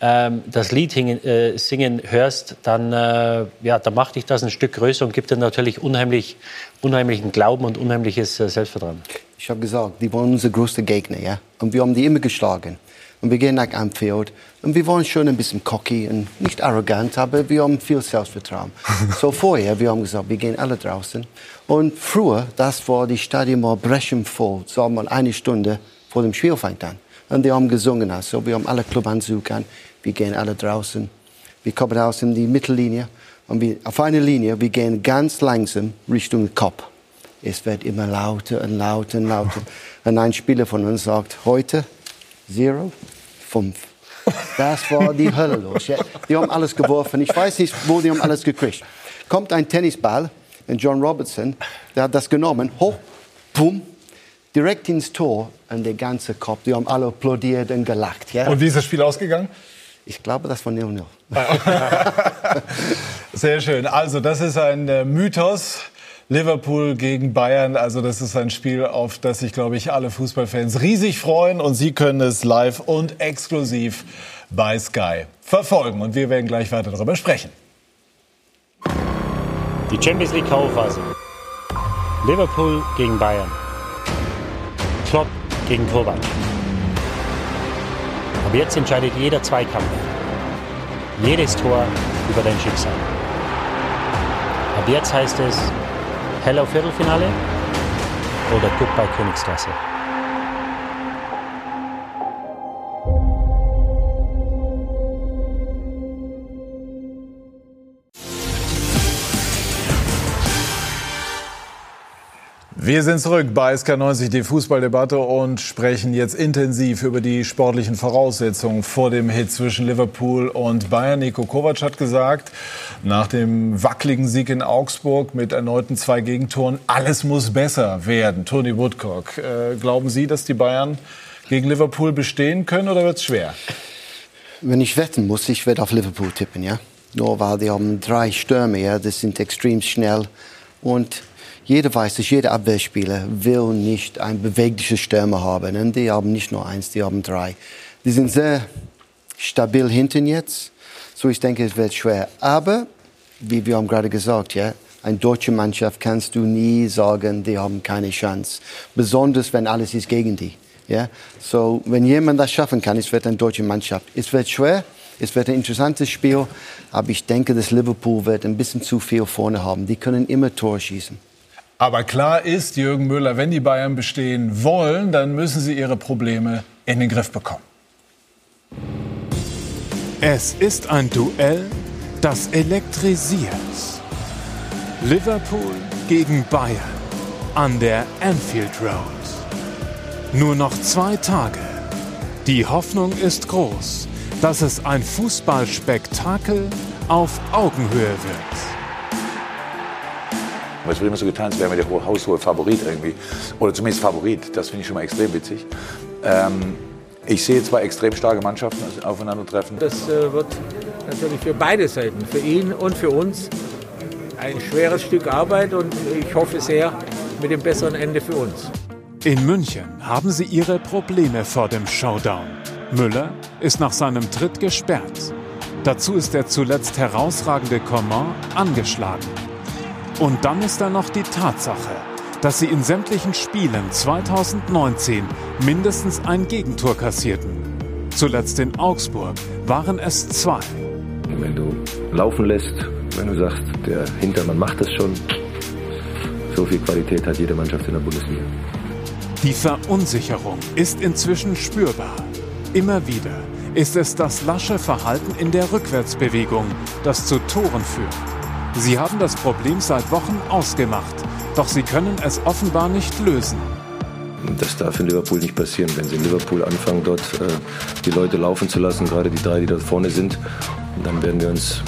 ähm, das Lied hingen, äh, singen hörst, dann, äh, ja, dann macht dich das ein Stück größer und gibt dir natürlich unheimlich, unheimlichen Glauben und unheimliches äh, Selbstvertrauen. Ich habe gesagt, die waren unser größter Gegner, ja. Und wir haben die immer geschlagen. Und wir gehen nach Anfield. Und wir waren schon ein bisschen cocky und nicht arrogant, aber wir haben viel Selbstvertrauen. so vorher, wir haben gesagt, wir gehen alle draußen. Und früher, das war die Stadion war brechen voll, so man eine Stunde vor dem Spiel fängt an. Und die haben gesungen, also wir haben alle Clubanzug an, wir gehen alle draußen. Wir kommen raus in die Mittellinie und wir, auf eine Linie, wir gehen ganz langsam Richtung Kopf. Es wird immer lauter und lauter und lauter. Und ein Spieler von uns sagt, heute Zero, fünf. Das war die Hölle los. Ja. Die haben alles geworfen. Ich weiß nicht, wo die haben alles gekriegt. Kommt ein Tennisball, und John Robertson, der hat das genommen, hoch, boom, direkt ins Tor und der ganze Kopf. Die haben alle applaudiert und gelacht. Ja. Und wie ist das Spiel ausgegangen? Ich glaube, das war 0-0. Sehr schön. Also, das ist ein äh, Mythos. Liverpool gegen Bayern. Also, das ist ein Spiel, auf das sich, glaube ich, alle Fußballfans riesig freuen. Und Sie können es live und exklusiv bei Sky verfolgen. Und wir werden gleich weiter darüber sprechen. Die Champions League K.O.-Phase. Liverpool gegen Bayern. Klopp gegen Kovac. Aber jetzt entscheidet jeder Zweikampf. Jedes Tor über dein Schicksal. Ab jetzt heißt es Hello Viertelfinale oder Goodbye Königsklasse. Wir sind zurück bei SK90, die Fußballdebatte und sprechen jetzt intensiv über die sportlichen Voraussetzungen vor dem Hit zwischen Liverpool und Bayern. Nico Kovac hat gesagt, nach dem wackeligen Sieg in Augsburg mit erneuten zwei Gegentoren, alles muss besser werden. Tony Woodcock, äh, glauben Sie, dass die Bayern gegen Liverpool bestehen können oder wird es schwer? Wenn ich wetten muss, ich werde auf Liverpool tippen, ja. Nur weil die haben drei Stürme, ja, das sind extrem schnell und jeder weiß dass jeder Abwehrspieler will nicht ein bewegliches Stürmer haben. Und die haben nicht nur eins, die haben drei. Die sind sehr stabil hinten jetzt. So ich denke, es wird schwer. Aber, wie wir haben gerade gesagt, ja, eine deutsche Mannschaft kannst du nie sagen, die haben keine Chance. Besonders, wenn alles ist gegen die. Ja? So, wenn jemand das schaffen kann, es wird eine deutsche Mannschaft. Es wird schwer, es wird ein interessantes Spiel, aber ich denke, dass Liverpool wird ein bisschen zu viel vorne haben. Die können immer Tor schießen. Aber klar ist, Jürgen Müller, wenn die Bayern bestehen wollen, dann müssen sie ihre Probleme in den Griff bekommen. Es ist ein Duell, das elektrisiert. Liverpool gegen Bayern an der Anfield Road. Nur noch zwei Tage. Die Hoffnung ist groß, dass es ein Fußballspektakel auf Augenhöhe wird. Es wird immer so getan, als wären wir der haushohe Favorit irgendwie. Oder zumindest Favorit. Das finde ich schon mal extrem witzig. Ähm, ich sehe zwei extrem starke Mannschaften aufeinandertreffen. Das äh, wird natürlich für beide Seiten, für ihn und für uns, ein schweres Stück Arbeit und ich hoffe sehr mit dem besseren Ende für uns. In München haben sie ihre Probleme vor dem Showdown. Müller ist nach seinem Tritt gesperrt. Dazu ist der zuletzt herausragende Coman angeschlagen. Und dann ist da noch die Tatsache, dass sie in sämtlichen Spielen 2019 mindestens ein Gegentor kassierten. Zuletzt in Augsburg waren es zwei. Wenn du laufen lässt, wenn du sagst, der Hintermann macht das schon, so viel Qualität hat jede Mannschaft in der Bundesliga. Die Verunsicherung ist inzwischen spürbar. Immer wieder ist es das lasche Verhalten in der Rückwärtsbewegung, das zu Toren führt. Sie haben das Problem seit Wochen ausgemacht, doch sie können es offenbar nicht lösen. Das darf in Liverpool nicht passieren. Wenn sie in Liverpool anfangen, dort äh, die Leute laufen zu lassen, gerade die drei, die dort vorne sind, dann werden wir uns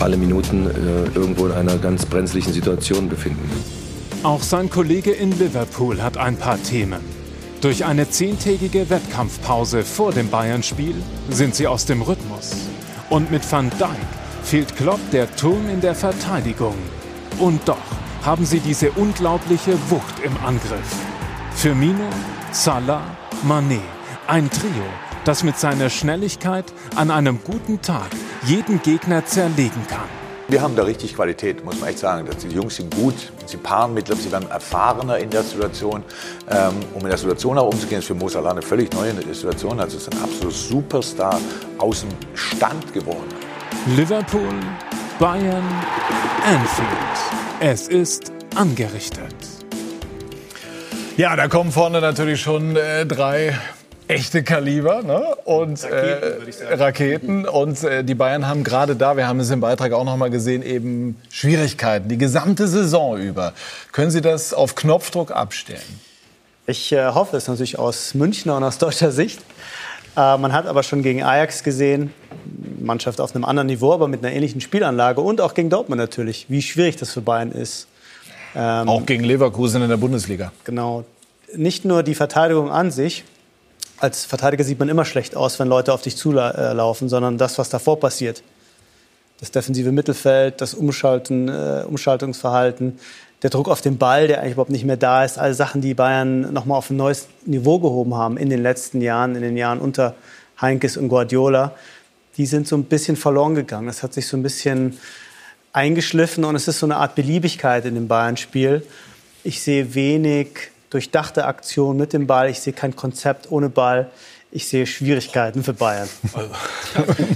alle Minuten äh, irgendwo in einer ganz brenzlichen Situation befinden. Auch sein Kollege in Liverpool hat ein paar Themen. Durch eine zehntägige Wettkampfpause vor dem Bayern-Spiel sind sie aus dem Rhythmus. Und mit Van Dijk fehlt Klopp der Turm in der Verteidigung. Und doch haben sie diese unglaubliche Wucht im Angriff. Firmino, Salah, Mané. Ein Trio, das mit seiner Schnelligkeit an einem guten Tag jeden Gegner zerlegen kann. Wir haben da richtig Qualität, muss man echt sagen. Die Jungs sind gut, sie paaren mit, sie werden erfahrener in der Situation. Ähm, um in der Situation auch umzugehen, ist für Mo Salah eine völlig neue Situation. Also es ist ein absoluter Superstar aus dem Stand geworden. Liverpool, Bayern, Anfield. Es ist angerichtet. Ja, da kommen vorne natürlich schon äh, drei echte Kaliber ne? und Raketen, äh, Raketen. und äh, die Bayern haben gerade da, wir haben es im Beitrag auch noch mal gesehen, eben Schwierigkeiten die gesamte Saison über. Können Sie das auf Knopfdruck abstellen? Ich äh, hoffe es natürlich aus Münchner und aus deutscher Sicht. Äh, man hat aber schon gegen Ajax gesehen, Mannschaft auf einem anderen Niveau, aber mit einer ähnlichen Spielanlage und auch gegen Dortmund natürlich, wie schwierig das für Bayern ist. Ähm, auch gegen Leverkusen in der Bundesliga. Genau. Nicht nur die Verteidigung an sich. Als Verteidiger sieht man immer schlecht aus, wenn Leute auf dich zulaufen, sondern das, was davor passiert. Das defensive Mittelfeld, das Umschalten, äh, Umschaltungsverhalten, der Druck auf den Ball, der eigentlich überhaupt nicht mehr da ist. Alle Sachen, die Bayern noch mal auf ein neues Niveau gehoben haben in den letzten Jahren, in den Jahren unter Heinkes und Guardiola die sind so ein bisschen verloren gegangen. Das hat sich so ein bisschen eingeschliffen und es ist so eine Art Beliebigkeit in dem Bayern-Spiel. Ich sehe wenig durchdachte Aktionen mit dem Ball. Ich sehe kein Konzept ohne Ball ich sehe Schwierigkeiten für Bayern.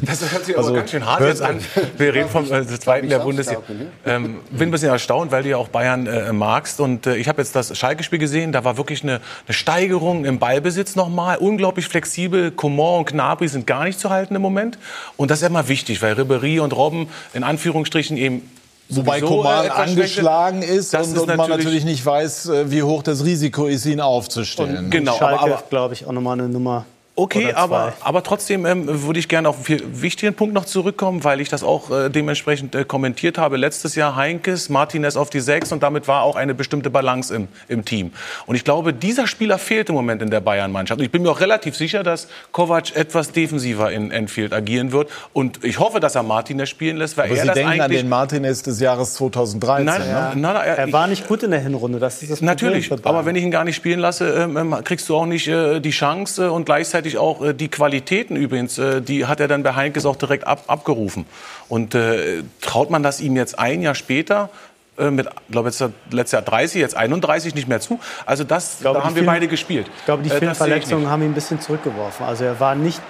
Das hört sich aber also, ganz schön hart jetzt an. Wir reden vom äh, zweiten der Bundesliga. Ne? Ähm, bin ein bisschen erstaunt, weil du ja auch Bayern äh, magst. Und äh, ich habe jetzt das Schalke-Spiel gesehen. Da war wirklich eine, eine Steigerung im Ballbesitz nochmal. Unglaublich flexibel. Coman und Gnabry sind gar nicht zu halten im Moment. Und das ist ja immer wichtig, weil Ribéry und Robben in Anführungsstrichen eben Wobei Koman äh, angeschlagen ist und, ist und man natürlich- natürlich nicht weiß, äh, wie hoch das Risiko ist, ihn aufzustellen. Genau, Schalke, aber, aber glaube ich, auch nochmal eine Nummer. Okay, aber, aber trotzdem ähm, würde ich gerne auf einen viel wichtigen Punkt noch zurückkommen, weil ich das auch äh, dementsprechend äh, kommentiert habe. Letztes Jahr Heinkes, Martinez auf die Sechs und damit war auch eine bestimmte Balance im, im Team. Und ich glaube, dieser Spieler fehlt im Moment in der Bayern-Mannschaft. Und ich bin mir auch relativ sicher, dass Kovac etwas defensiver in Enfield agieren wird. Und ich hoffe, dass er Martinez spielen lässt, weil Aber er Sie das denken an eigentlich... den Martinez des Jahres 2013. Nein, ne? nein, nein, er, Er war nicht gut in der Hinrunde, das ist das Natürlich, Problem. aber wenn ich ihn gar nicht spielen lasse, ähm, ähm, kriegst du auch nicht äh, die Chance und gleichzeitig auch äh, die Qualitäten übrigens, äh, die hat er dann bei Heinkes auch direkt ab, abgerufen. Und äh, traut man das ihm jetzt ein Jahr später? äh, Mit, glaube jetzt letztes Jahr 30, jetzt 31 nicht mehr zu. Also das, glaube, da haben wir vielen- beide gespielt. Ich glaube, die Äh, vielen ich Verletzungen haben ihn ein bisschen zurückgeworfen. Also er war nicht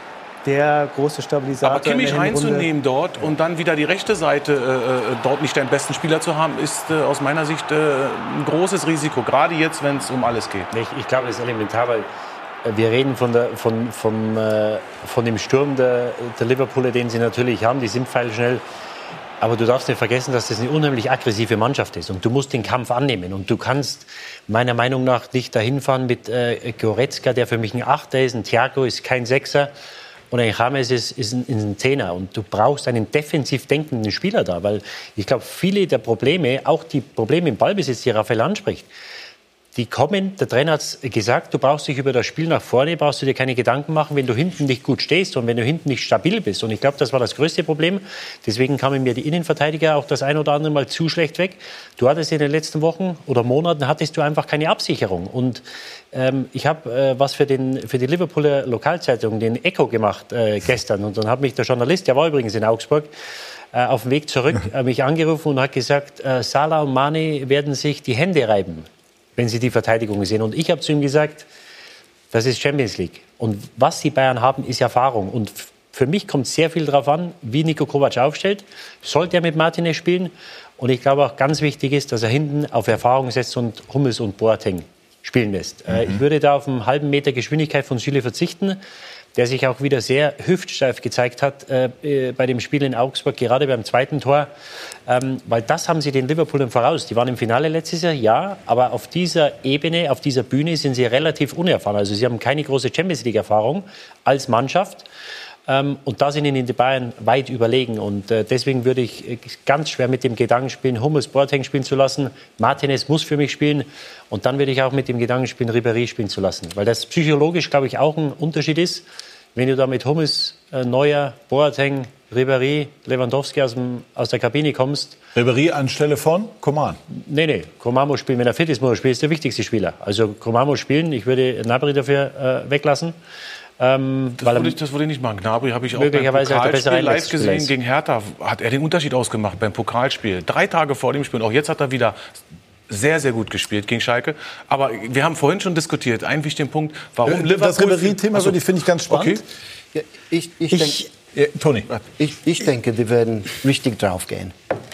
der große Stabilisator. Aber Kimmich in der Hinrunde. reinzunehmen dort und dann wieder die rechte Seite äh, äh, dort nicht deinen besten Spieler zu haben, ist äh, aus meiner Sicht äh, ein großes Risiko. Gerade jetzt, wenn es um alles geht. Ich, ich glaube, das ist elementar, weil äh, wir reden von, der, von, vom, äh, von dem Sturm der, der Liverpooler, den sie natürlich haben. Die sind pfeilschnell. Aber du darfst nicht vergessen, dass das eine unheimlich aggressive Mannschaft ist. Und du musst den Kampf annehmen. Und du kannst meiner Meinung nach nicht dahin fahren mit äh, Goretzka, der für mich ein Achter ist, ein Thiago ist kein Sechser. Und ein James ist, ist, ein, ist ein Zehner. Und du brauchst einen defensiv denkenden Spieler da. Weil ich glaube, viele der Probleme, auch die Probleme im Ballbesitz, die Raphael anspricht, die kommen, der Trainer hat gesagt, du brauchst dich über das Spiel nach vorne, brauchst du dir keine Gedanken machen, wenn du hinten nicht gut stehst und wenn du hinten nicht stabil bist. Und ich glaube, das war das größte Problem. Deswegen kamen mir die Innenverteidiger auch das ein oder andere Mal zu schlecht weg. Du hattest in den letzten Wochen oder Monaten hattest du einfach keine Absicherung. Und ähm, ich habe äh, was für, den, für die Liverpooler Lokalzeitung, den Echo, gemacht äh, gestern. Und dann hat mich der Journalist, der war übrigens in Augsburg, äh, auf dem Weg zurück äh, mich angerufen und hat gesagt, äh, Salah und Mane werden sich die Hände reiben wenn sie die Verteidigung sehen. Und ich habe zu ihm gesagt, das ist Champions League. Und was die Bayern haben, ist Erfahrung. Und für mich kommt sehr viel darauf an, wie Nico Kovac aufstellt. Sollte er mit Martinez spielen? Und ich glaube auch ganz wichtig ist, dass er hinten auf Erfahrung setzt und Hummels und Boateng spielen lässt. Äh, ich würde da auf einen halben Meter Geschwindigkeit von Süle verzichten, der sich auch wieder sehr hüftsteif gezeigt hat äh, äh, bei dem Spiel in Augsburg, gerade beim zweiten Tor. Ähm, weil das haben sie den Liverpoolern voraus. Die waren im Finale letztes Jahr, ja, aber auf dieser Ebene, auf dieser Bühne sind sie relativ unerfahren. Also sie haben keine große Champions League-Erfahrung als Mannschaft. Ähm, und da sind ihnen die Bayern weit überlegen. Und äh, deswegen würde ich äh, ganz schwer mit dem Gedanken spielen, Hummels Boateng spielen zu lassen. Martinez muss für mich spielen. Und dann würde ich auch mit dem Gedanken spielen, Ribéry spielen zu lassen. Weil das psychologisch, glaube ich, auch ein Unterschied ist. Wenn du da mit Hummels, äh, Neuer, Boateng, Ribéry, Lewandowski aus, dem, aus der Kabine kommst. Ribéry anstelle von Coman. Nee, nee, Coman muss spielen. Wenn er fit ist, muss er spielen. Ist der wichtigste Spieler. Also Coman muss spielen. Ich würde Nabri dafür äh, weglassen. Ähm, Das weil würde, ich, das würde ich nicht machen. Gnabry habe ich auch beim Möglicherweise hat er bessere Pokalspiel live gesehen gegen Hertha. Hat er den Unterschied ausgemacht beim Pokalspiel. Drei Tage vor dem Spiel. Und auch jetzt hat er wieder sehr, sehr gut gespielt gegen Schalke. Aber wir haben vorhin schon diskutiert. Einen wichtigen Punkt. Warum Äh, Liverpool... Das Ribéry-Thema würde ich- finde ich ganz spannend. Okay. Ja, ich, ich, Ich- Ja, Toni. Ich, ich denke, die werden richtig draufgehen.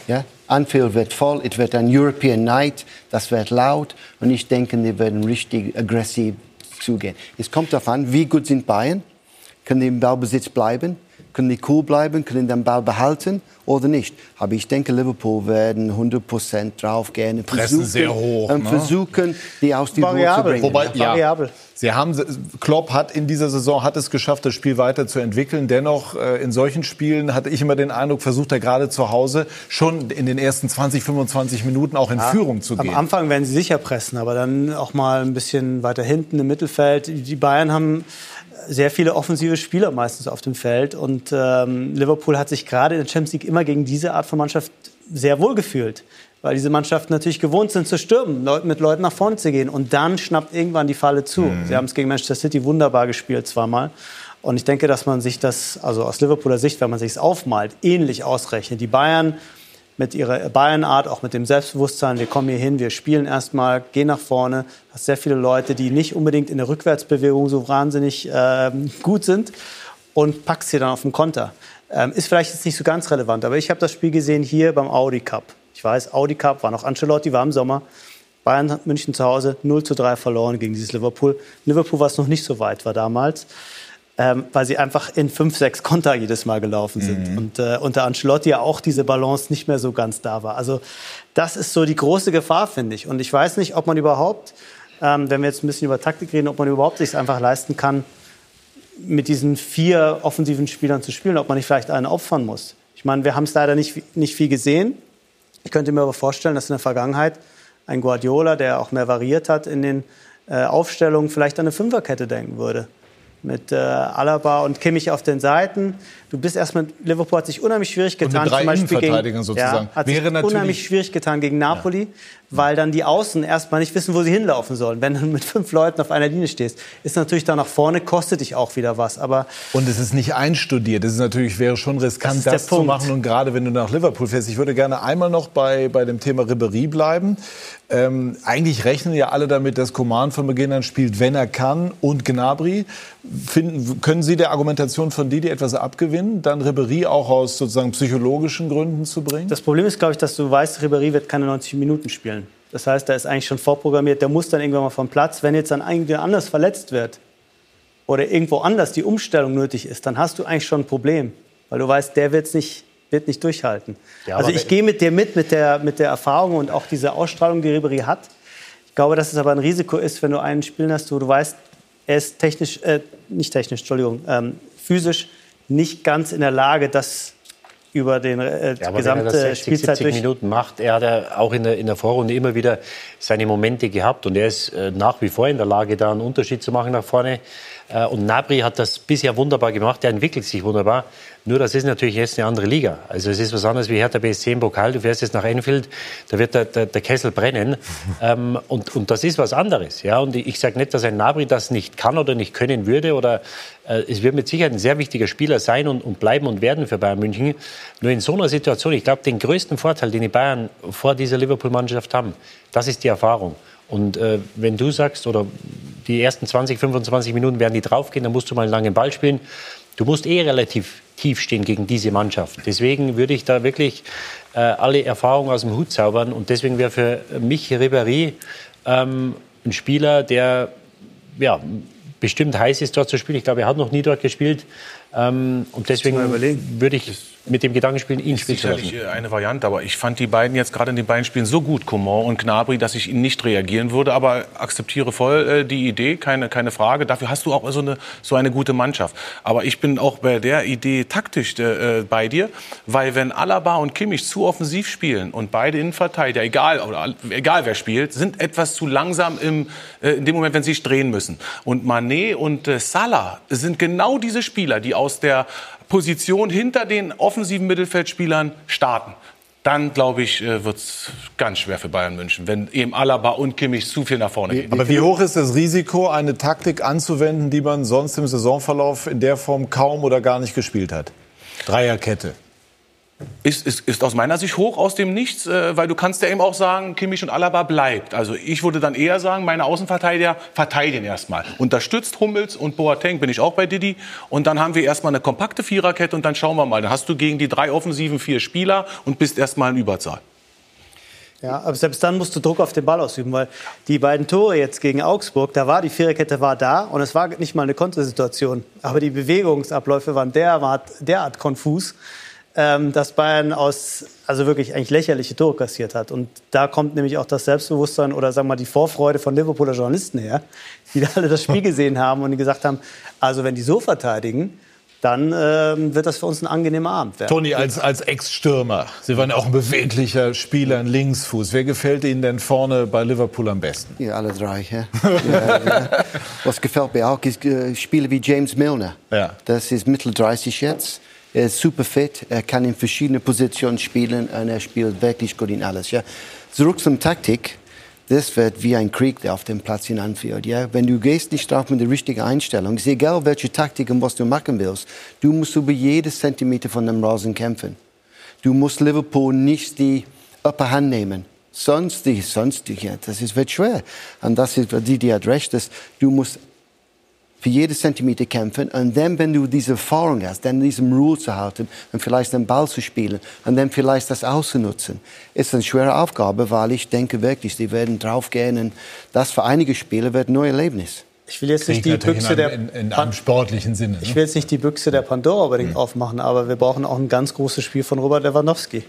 Ja? Anfield wird voll, es wird ein European Night, das wird laut und ich denke, die werden richtig aggressiv zugehen. Es kommt darauf an, wie gut sind Bayern, können die im Ballbesitz bleiben, können die cool bleiben, können den Ball behalten oder nicht. Aber ich denke, Liverpool werden 100% draufgehen. Pressen sehr hoch, Und ne? versuchen, die aus die Ruhe zu Variabel. bringen. Wobei, ja, Variabel. Sie haben, Klopp hat in dieser Saison hat es geschafft, das Spiel weiterzuentwickeln. Dennoch, äh, in solchen Spielen hatte ich immer den Eindruck, versucht er gerade zu Hause schon in den ersten 20, 25 Minuten auch in Führung zu Am gehen. Anfang werden sie sicher pressen, aber dann auch mal ein bisschen weiter hinten im Mittelfeld. Die Bayern haben sehr viele offensive Spieler meistens auf dem Feld und ähm, Liverpool hat sich gerade in der Champions League immer gegen diese Art von Mannschaft sehr wohl gefühlt. Weil diese Mannschaften natürlich gewohnt sind zu stürmen, mit Leuten nach vorne zu gehen. Und dann schnappt irgendwann die Falle zu. Sie haben es gegen Manchester City wunderbar gespielt, zweimal. Und ich denke, dass man sich das, also aus Liverpooler Sicht, wenn man sich es aufmalt, ähnlich ausrechnet. Die Bayern mit ihrer Bayern-Art, auch mit dem Selbstbewusstsein, wir kommen hier hin, wir spielen erstmal, gehen nach vorne. Hast sehr viele Leute, die nicht unbedingt in der Rückwärtsbewegung so wahnsinnig ähm, gut sind und packst sie dann auf den Konter. Ähm, ist vielleicht jetzt nicht so ganz relevant, aber ich habe das Spiel gesehen hier beim Audi Cup. Ich weiß, Audi Cup war noch Ancelotti, war im Sommer. Bayern München zu Hause 0 zu 3 verloren gegen dieses Liverpool. Liverpool, was noch nicht so weit war damals. Ähm, weil sie einfach in fünf, sechs Konter jedes Mal gelaufen sind. Mhm. Und äh, unter Ancelotti ja auch diese Balance nicht mehr so ganz da war. Also das ist so die große Gefahr, finde ich. Und ich weiß nicht, ob man überhaupt, ähm, wenn wir jetzt ein bisschen über Taktik reden, ob man überhaupt sich einfach leisten kann, mit diesen vier offensiven Spielern zu spielen, ob man nicht vielleicht einen opfern muss. Ich meine, wir haben es leider nicht, nicht viel gesehen. Ich könnte mir aber vorstellen, dass in der Vergangenheit ein Guardiola, der auch mehr variiert hat in den äh, Aufstellungen, vielleicht an eine Fünferkette denken würde. Mit äh, Alaba und Kimmich auf den Seiten. Du bist erstmal, Liverpool hat sich unheimlich schwierig Und mit getan. drei zum Beispiel gegen, Innenverteidigern sozusagen. Ja, hat Wäre sich natürlich- unheimlich schwierig getan gegen Napoli, weil dann die Außen erstmal nicht wissen, wo sie hinlaufen sollen. Wenn du mit fünf Leuten auf einer Linie stehst, ist natürlich da nach vorne, kostet dich auch wieder was. Aber Und es ist nicht einstudiert. Es ist natürlich, wäre schon riskant, Das das, zu machen. Und gerade wenn du nach Liverpool fährst. Ich würde gerne einmal noch bei, bei dem Thema Ribéry bleiben. Ähm, eigentlich rechnen ja alle damit, dass Coman von Beginn an spielt, wenn er kann, und Gnabry. Finden, können Sie der Argumentation von Didi etwas abgewinnen, dann Ribéry auch aus sozusagen psychologischen Gründen zu bringen? Das Problem ist, glaube ich, dass du weißt, Ribéry wird keine 90 Minuten spielen. Das heißt, der ist eigentlich schon vorprogrammiert, der muss dann irgendwann mal vom Platz. Wenn jetzt dann irgendwie anders verletzt wird oder irgendwo anders die Umstellung nötig ist, dann hast du eigentlich schon ein Problem. Weil du weißt, der wird's nicht, wird nicht durchhalten. Ja, also ich gehe mit dir mit, mit der, mit der Erfahrung und auch dieser Ausstrahlung, die Ribéry hat. Ich glaube, dass es aber ein Risiko ist, wenn du einen spielen hast, wo du weißt, er ist technisch, äh, nicht technisch, Entschuldigung, ähm, physisch nicht ganz in der Lage, das über den äh, Ja, aber wenn er gesamte das 60, Spielzeit 70 durch Minuten macht, er hat ja auch in der, in der Vorrunde immer wieder seine Momente gehabt und er ist äh, nach wie vor in der Lage, da einen Unterschied zu machen nach vorne. Äh, und Nabri hat das bisher wunderbar gemacht, er entwickelt sich wunderbar. Nur das ist natürlich jetzt eine andere Liga. Also es ist was anderes wie Hertha BSC im Pokal. Du fährst jetzt nach Enfield, da wird der, der, der Kessel brennen. ähm, und, und das ist was anderes. Ja? Und ich sage nicht, dass ein Nabri das nicht kann oder nicht können würde. Oder äh, es wird mit Sicherheit ein sehr wichtiger Spieler sein und, und bleiben und werden für Bayern München. Nur in so einer Situation, ich glaube, den größten Vorteil, den die Bayern vor dieser Liverpool-Mannschaft haben, das ist die Erfahrung. Und äh, wenn du sagst, oder die ersten 20, 25 Minuten werden die draufgehen, dann musst du mal einen langen Ball spielen. Du musst eh relativ tief stehen gegen diese Mannschaft. Deswegen würde ich da wirklich äh, alle Erfahrungen aus dem Hut zaubern. Und deswegen wäre für mich Ribéry ähm, ein Spieler, der ja, bestimmt heiß ist, dort zu spielen. Ich glaube, er hat noch nie dort gespielt. Ähm, und deswegen würde ich mit dem Gedanken spielen, ihn spielen zu lassen. Äh, eine Variante, aber ich fand die beiden jetzt gerade in den beiden Spielen so gut, Coman und Gnabry, dass ich ihnen nicht reagieren würde, aber akzeptiere voll äh, die Idee, keine, keine Frage. Dafür hast du auch so eine, so eine gute Mannschaft. Aber ich bin auch bei der Idee taktisch äh, bei dir, weil wenn Alaba und Kimmich zu offensiv spielen und beide Innenverteidiger, egal, oder, egal wer spielt, sind etwas zu langsam im, äh, in dem Moment, wenn sie sich drehen müssen. Und Mané und äh, Salah sind genau diese Spieler, die aus der Position hinter den offensiven Mittelfeldspielern starten. Dann, glaube ich, wird es ganz schwer für Bayern München, wenn eben Alaba und Kimmich zu viel nach vorne gehen. Aber wie hoch ist das Risiko, eine Taktik anzuwenden, die man sonst im Saisonverlauf in der Form kaum oder gar nicht gespielt hat? Dreierkette. Ist, ist, ist aus meiner Sicht hoch aus dem Nichts, äh, weil du kannst ja eben auch sagen, Kimmich und Alaba bleibt. Also ich würde dann eher sagen, meine Außenverteidiger verteidigen erstmal. Unterstützt Hummels und Boateng, bin ich auch bei Didi. Und dann haben wir erstmal eine kompakte Viererkette und dann schauen wir mal. Dann hast du gegen die drei offensiven vier Spieler und bist erstmal in Überzahl. Ja, aber selbst dann musst du Druck auf den Ball ausüben, weil die beiden Tore jetzt gegen Augsburg, da war die Viererkette war da und es war nicht mal eine Kontersituation, aber die Bewegungsabläufe waren derart, derart konfus, ähm, dass Bayern aus also wirklich eigentlich lächerliche Tore kassiert hat und da kommt nämlich auch das Selbstbewusstsein oder sagen wir mal die Vorfreude von Liverpooler Journalisten her, die da alle das Spiel gesehen haben und die gesagt haben, also wenn die so verteidigen, dann ähm, wird das für uns ein angenehmer Abend werden. Toni, als, als Ex-Stürmer, Sie waren ja auch ein beweglicher Spieler, ein Linksfuß. Wer gefällt Ihnen denn vorne bei Liverpool am besten? Ja, alle drei. Ja. ja, ja. Was gefällt mir auch, ist äh, Spieler wie James Milner. Ja. Das ist Mittel 30 jetzt. Er ist super fit, er kann in verschiedene Positionen spielen und er spielt wirklich gut in alles. Ja. Zurück zum Taktik. Das wird wie ein Krieg der auf dem Platz in Anfield. Ja? Wenn du gehst nicht drauf mit der richtigen Einstellung, ist egal welche Taktik und was du machen willst, du musst über jedes Zentimeter von dem Rasen kämpfen. Du musst Liverpool nicht die Upper Hand nehmen. Sonst, die, sonst, ja, das ist, wird schwer. Und das ist, die, die hat recht, dass du musst für jedes Zentimeter kämpfen. Und dann, wenn du diese Erfahrung hast, dann diesem Rule zu halten und vielleicht den Ball zu spielen und dann vielleicht das auszunutzen, ist eine schwere Aufgabe, weil ich denke wirklich, sie werden draufgehen und das für einige Spieler wird ein neues Erlebnis. Ich will jetzt nicht die Büchse in der einem, in, in einem sportlichen Sinne. Ich Ne? will jetzt nicht die Büchse der Pandora unbedingt Hm. aufmachen, aber wir brauchen auch ein ganz großes Spiel von Robert Lewandowski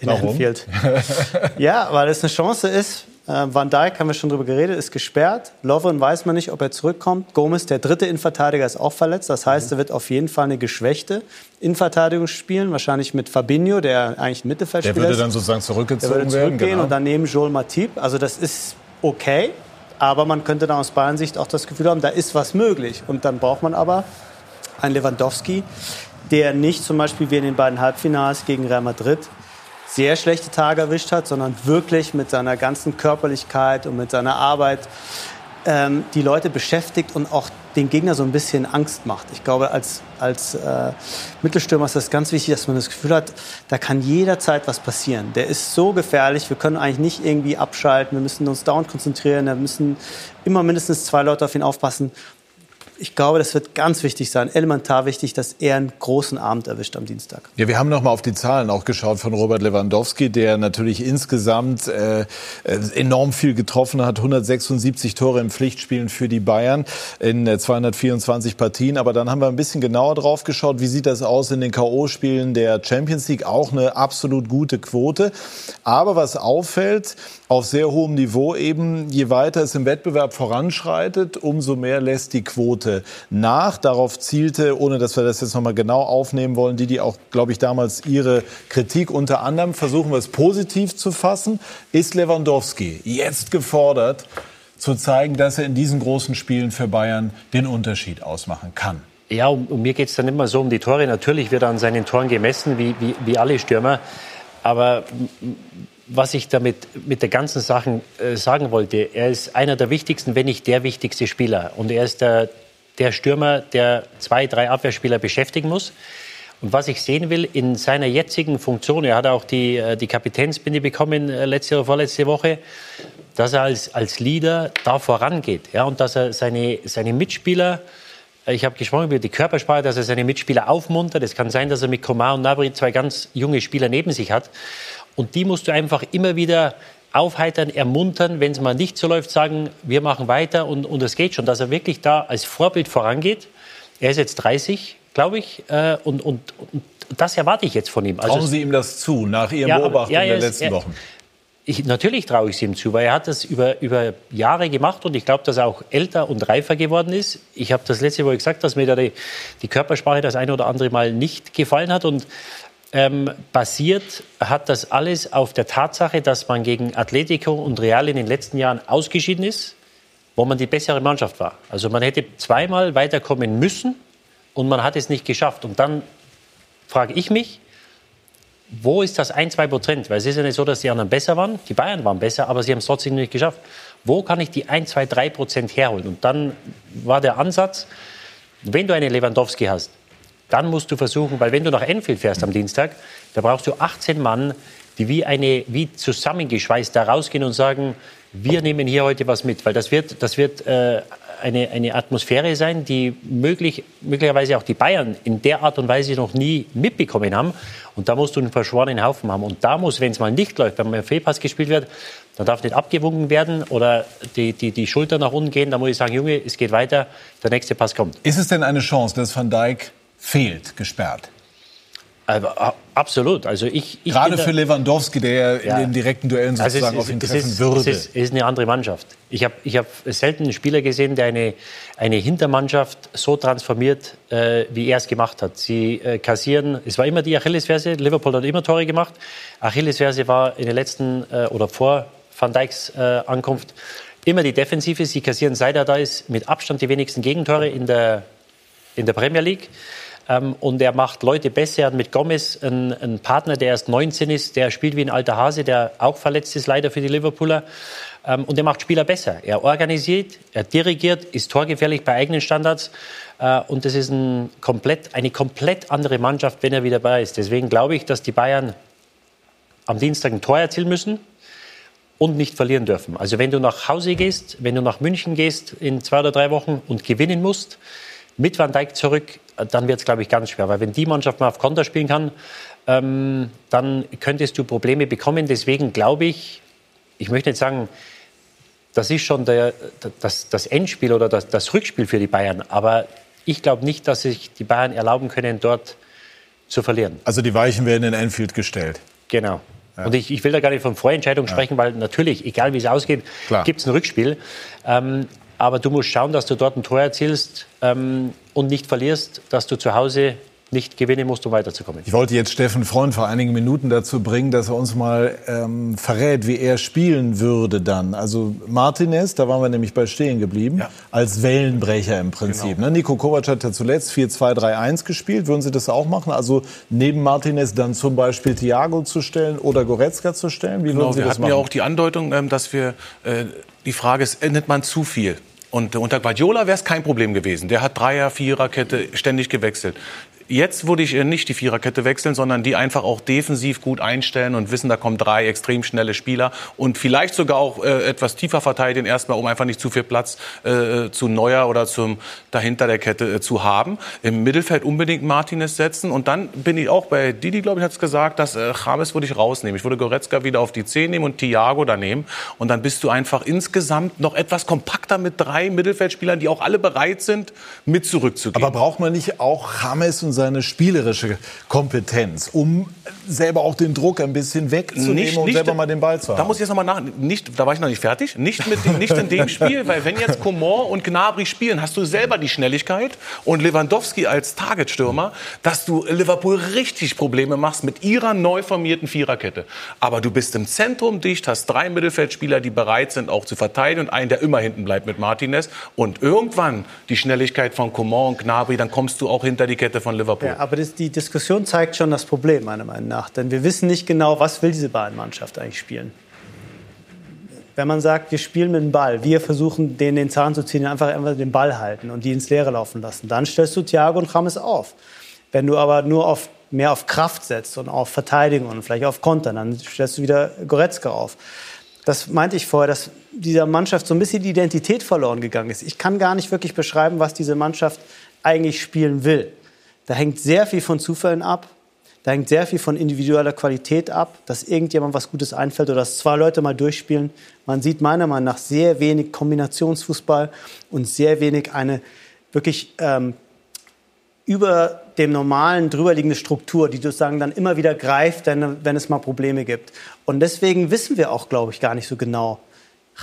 in Warum? Anfield. ja, weil es eine Chance ist. Äh, Van Dijk, haben wir schon drüber geredet, ist gesperrt. Lovren weiß man nicht, ob er zurückkommt. Gomez, der dritte Innenverteidiger, ist auch verletzt. Das heißt, er wird auf jeden Fall eine geschwächte Innenverteidigung spielen. Wahrscheinlich mit Fabinho, der eigentlich ein Der Mittelfeldspieler würde ist. dann sozusagen Der zurückgezogen würde werden. zurückgehen Genau. und dann neben Joel Matip. Also das ist okay. Aber man könnte dann aus Bayern Sicht auch das Gefühl haben, da ist was möglich. Und dann braucht man aber einen Lewandowski, der nicht zum Beispiel wie in den beiden Halbfinals gegen Real Madrid sehr schlechte Tage erwischt hat, sondern wirklich mit seiner ganzen Körperlichkeit und mit seiner Arbeit ähm, die Leute beschäftigt und auch den Gegner so ein bisschen Angst macht. Ich glaube, als, als äh, Mittelstürmer ist das ganz wichtig, dass man das Gefühl hat, da kann jederzeit was passieren. Der ist so gefährlich, wir können eigentlich nicht irgendwie abschalten, wir müssen uns dauernd konzentrieren, da müssen immer mindestens zwei Leute auf ihn aufpassen. Ich glaube, das wird ganz wichtig sein, elementar wichtig, dass er einen großen Abend erwischt am Dienstag. Ja, wir haben noch mal auf die Zahlen auch geschaut von Robert Lewandowski, der natürlich insgesamt äh, äh, enorm viel getroffen hat. 176 Tore im Pflichtspielen für die Bayern in äh, 224 Partien. Aber dann haben wir ein bisschen genauer drauf geschaut, wie sieht das aus in den K.O.-Spielen der Champions League. Auch eine absolut gute Quote. Aber was auffällt, auf sehr hohem Niveau eben, je weiter es im Wettbewerb voranschreitet, umso mehr lässt die Quote nach. Darauf zielte, ohne dass wir das jetzt nochmal genau aufnehmen wollen, die, die auch, glaube ich, damals ihre Kritik unter anderem, versuchen wir es positiv zu fassen, ist Lewandowski jetzt gefordert, zu zeigen, dass er in diesen großen Spielen für Bayern den Unterschied ausmachen kann. Ja, und, und mir geht es dann immer so um die Tore. Natürlich wird er an seinen Toren gemessen, wie, wie, wie alle Stürmer. Aber was ich damit mit der ganzen Sache äh, sagen wollte, er ist einer der wichtigsten, wenn nicht der wichtigste Spieler. Und er ist der, der Stürmer, der zwei, drei Abwehrspieler beschäftigen muss. Und was ich sehen will, in seiner jetzigen Funktion, er hat auch die, äh, die Kapitänsbinde bekommen äh, letzte oder vorletzte Woche, dass er als, als Leader da vorangeht. Ja, und dass er seine, seine Mitspieler, äh, ich habe gesprochen über die Körpersprache, dass er seine Mitspieler aufmuntert. Es kann sein, dass er mit Komar und Nabri zwei ganz junge Spieler neben sich hat. Und die musst du einfach immer wieder aufheitern, ermuntern, wenn es mal nicht so läuft, sagen, wir machen weiter und, und es geht schon. Dass er wirklich da als Vorbild vorangeht. Er ist jetzt 30, glaube ich, äh, und, und, und das erwarte ich jetzt von ihm. Also Trauen Sie ihm das zu, nach Ihren Ja, Beobachtungen ja, der es- letzten er- Wochen? ich, natürlich traue ich es ihm zu, weil er hat das über, über Jahre gemacht und ich glaube, dass er auch älter und reifer geworden ist. Ich habe das letzte Woche gesagt, dass mir da die, die Körpersprache das eine oder andere Mal nicht gefallen hat und ähm, basiert hat das alles auf der Tatsache, dass man gegen Atletico und Real in den letzten Jahren ausgeschieden ist, wo man die bessere Mannschaft war. Also man hätte zweimal weiterkommen müssen und man hat es nicht geschafft. Und dann frage ich mich, wo ist das 1, 2 Prozent? Weil es ist ja nicht so, dass die anderen besser waren. Die Bayern waren besser, aber sie haben es trotzdem nicht geschafft. Wo kann ich die 1, 2, 3 Prozent herholen? Und dann war der Ansatz, wenn du einen Lewandowski hast, dann musst du versuchen, weil wenn du nach Enfield fährst am Dienstag, da brauchst du 18 Mann, die wie, eine, wie zusammengeschweißt da rausgehen und sagen, wir nehmen hier heute was mit. Weil das wird, das wird äh, eine, eine Atmosphäre sein, die möglich, möglicherweise auch die Bayern in der Art und Weise noch nie mitbekommen haben. Und da musst du einen verschworenen Haufen haben. Und da muss, wenn es mal nicht läuft, wenn mal ein Fehlpass gespielt wird, dann darf nicht abgewunken werden oder die, die, die Schulter nach unten gehen. Da muss ich sagen, Junge, es geht weiter, der nächste Pass kommt. Ist es denn eine Chance, dass Van Dijk fehlt, gesperrt? Aber, a- absolut. Also ich, ich Gerade für Lewandowski, der Ja. in den direkten Duellen Also sozusagen ist- auf ihn treffen ist, würde. Es ist, ist eine andere Mannschaft. Ich habe ich hab selten einen Spieler gesehen, der eine, eine Hintermannschaft so transformiert, äh, wie er es gemacht hat. Sie äh, kassieren, es war immer die Achillesferse, Liverpool hat immer Tore gemacht. Achillesferse war in den letzten äh, oder vor Van Dijks äh, Ankunft immer die Defensive. Sie kassieren, seit er da ist, mit Abstand die wenigsten Gegentore in der, in der Premier League. Ähm, und er macht Leute besser. Er hat mit Gomez einen, einen Partner, der erst 19 ist, der spielt wie ein alter Hase, der auch verletzt ist, leider für die Liverpooler. Ähm, und er macht Spieler besser. Er organisiert, er dirigiert, ist torgefährlich bei eigenen Standards. Äh, und das ist ein komplett, eine komplett andere Mannschaft, wenn er wieder dabei ist. Deswegen glaube ich, dass die Bayern am Dienstag ein Tor erzielen müssen und nicht verlieren dürfen. Also wenn du nach Hause gehst, wenn du nach München gehst in zwei oder drei Wochen und gewinnen musst, mit Van Dijk zurück, dann wird es, glaube ich, ganz schwer. Weil wenn die Mannschaft mal auf Konter spielen kann, ähm, dann könntest du Probleme bekommen. Deswegen glaube ich, ich möchte nicht sagen, das ist schon der, das, das Endspiel oder das, das Rückspiel für die Bayern. Aber ich glaube nicht, dass sich die Bayern erlauben können, dort zu verlieren. Also die Weichen werden in Enfield gestellt. Genau. Und ich, ich will da gar nicht von Vorentscheidung sprechen, weil natürlich, egal wie es ausgeht, gibt es ein Rückspiel. Ähm, aber du musst schauen, dass du dort ein Tor erzielst ähm, und nicht verlierst, dass du zu Hause nicht gewinnen musst, um weiterzukommen. Ich wollte jetzt Steffen Freund vor einigen Minuten dazu bringen, dass er uns mal ähm, verrät, wie er spielen würde dann. Also Martinez, da waren wir nämlich bei stehen geblieben, als Wellenbrecher im Prinzip. Ne? Nico Kovac hat ja zuletzt 4-2-3-1 gespielt. Würden Sie das auch machen? Also neben Martinez dann zum Beispiel Thiago zu stellen oder Goretzka zu stellen? Wie würden Genau, Sie wir das hatten machen? ja auch die Andeutung, ähm, dass wir äh, die Frage ist, endet man zu viel? Und unter Guardiola wäre es kein Problem gewesen. Der hat Dreier, Viererkette ständig gewechselt. Jetzt würde ich äh, nicht die Viererkette wechseln, sondern die einfach auch defensiv gut einstellen und wissen, da kommen drei extrem schnelle Spieler und vielleicht sogar auch äh, etwas tiefer verteidigen erstmal, um einfach nicht zu viel Platz äh, zu Neuer oder zum dahinter der Kette zu haben. Im Mittelfeld unbedingt Martinez setzen und dann bin ich auch bei Didi, glaube ich, hat es gesagt, dass James würde ich rausnehmen. Ich würde Goretzka wieder auf die 10 nehmen und Thiago da nehmen und dann bist du einfach insgesamt noch etwas kompakter mit drei Mittelfeldspielern, die auch alle bereit sind, mit zurückzugehen. Aber braucht man nicht auch James und seine spielerische Kompetenz, um selber auch den Druck ein bisschen wegzunehmen und selber mal den Ball zu haben? Da muss ich jetzt noch mal nach. Nicht, da war ich noch nicht fertig. Nicht, mit, nicht in dem Spiel, weil wenn jetzt Coman und Gnabry spielen, hast du selber die Schnelligkeit und Lewandowski als Targetstürmer, dass du Liverpool richtig Probleme machst mit ihrer neu formierten Viererkette. Aber du bist im Zentrum dicht, hast drei Mittelfeldspieler, die bereit sind, auch zu verteidigen und einen, der immer hinten bleibt mit Martinez. Und irgendwann die Schnelligkeit von Coman und Gnabry, dann kommst du auch hinter die Kette von Liverpool. Ja, aber das, die Diskussion zeigt schon das Problem, meiner Meinung nach. Denn wir wissen nicht genau, was will diese Bayern-Mannschaft eigentlich spielen. Wenn man sagt, wir spielen mit dem Ball, wir versuchen, denen den Zahn zu ziehen, einfach, einfach den Ball halten und die ins Leere laufen lassen, dann stellst du Thiago und James auf. Wenn du aber nur auf, mehr auf Kraft setzt und auf Verteidigung und vielleicht auf Konter, dann stellst du wieder Goretzka auf. Das meinte ich vorher, dass dieser Mannschaft so ein bisschen die Identität verloren gegangen ist. Ich kann gar nicht wirklich beschreiben, was diese Mannschaft eigentlich spielen will. Da hängt sehr viel von Zufällen ab. Da hängt sehr viel von individueller Qualität ab, dass irgendjemand was Gutes einfällt oder dass zwei Leute mal durchspielen. Man sieht meiner Meinung nach sehr wenig Kombinationsfußball und sehr wenig eine wirklich ähm, über dem normalen drüberliegende Struktur, die sozusagen dann immer wieder greift, wenn, wenn es mal Probleme gibt. Und deswegen wissen wir auch, glaube ich, gar nicht so genau,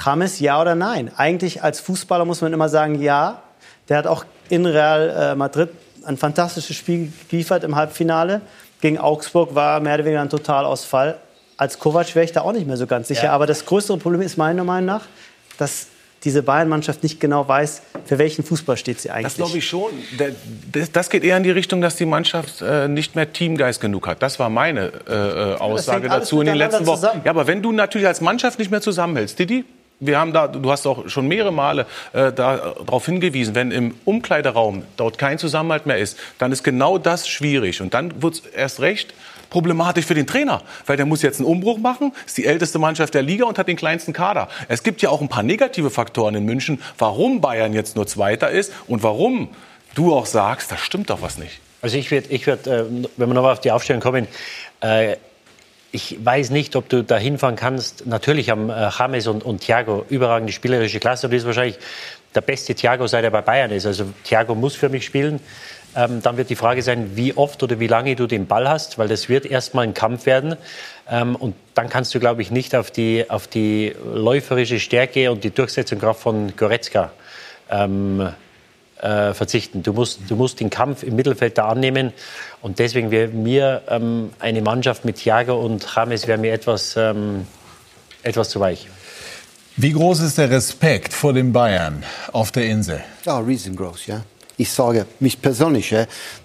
James ja oder nein. Eigentlich als Fußballer muss man immer sagen, ja. Der hat auch in Real äh, Madrid ein fantastisches Spiel geliefert im Halbfinale. Gegen Augsburg war mehr oder weniger ein Totalausfall. Als Kovac wäre ich da auch nicht mehr so ganz sicher. Ja. Aber das größere Problem ist meiner Meinung nach, dass diese Bayern-Mannschaft nicht genau weiß, für welchen Fußball steht sie eigentlich. Das glaube ich schon. Das, geht eher in die Richtung, dass die Mannschaft äh, nicht mehr Teamgeist genug hat. Das war meine äh, äh, Aussage dazu in den letzten Wochen. zusammen. Ja, aber wenn du natürlich als Mannschaft nicht mehr zusammenhältst, Didi, wir haben da, du hast auch schon mehrere Male äh, darauf hingewiesen, wenn im Umkleideraum dort kein Zusammenhalt mehr ist, dann ist genau das schwierig. Und dann wird es erst recht problematisch für den Trainer, weil der muss jetzt einen Umbruch machen, ist die älteste Mannschaft der Liga und hat den kleinsten Kader. Es gibt ja auch ein paar negative Faktoren in München, warum Bayern jetzt nur Zweiter ist und warum du auch sagst, da stimmt doch was nicht. Also ich würde, ich würd, äh, wenn wir nochmal auf die Aufstellung kommen, äh, ich weiß nicht, ob du da hinfahren kannst. Natürlich haben äh, James und, und Thiago überragende spielerische Klasse und ist wahrscheinlich der beste Thiago, seit er bei Bayern ist. Also Thiago muss für mich spielen. Ähm, dann wird die Frage sein, wie oft oder wie lange du den Ball hast, weil das wird erstmal ein Kampf werden. Ähm, und dann kannst du, glaube ich, nicht auf die, auf die läuferische Stärke und die Durchsetzungskraft von Goretzka ähm, äh, verzichten. Du musst, du musst den Kampf im Mittelfeld da annehmen. Und deswegen wäre mir ähm, eine Mannschaft mit Thiago und James wäre mir etwas, ähm, etwas zu weich. Wie groß ist der Respekt vor den Bayern auf der Insel? Ja, riesengroß, ja. Ich sage mich persönlich,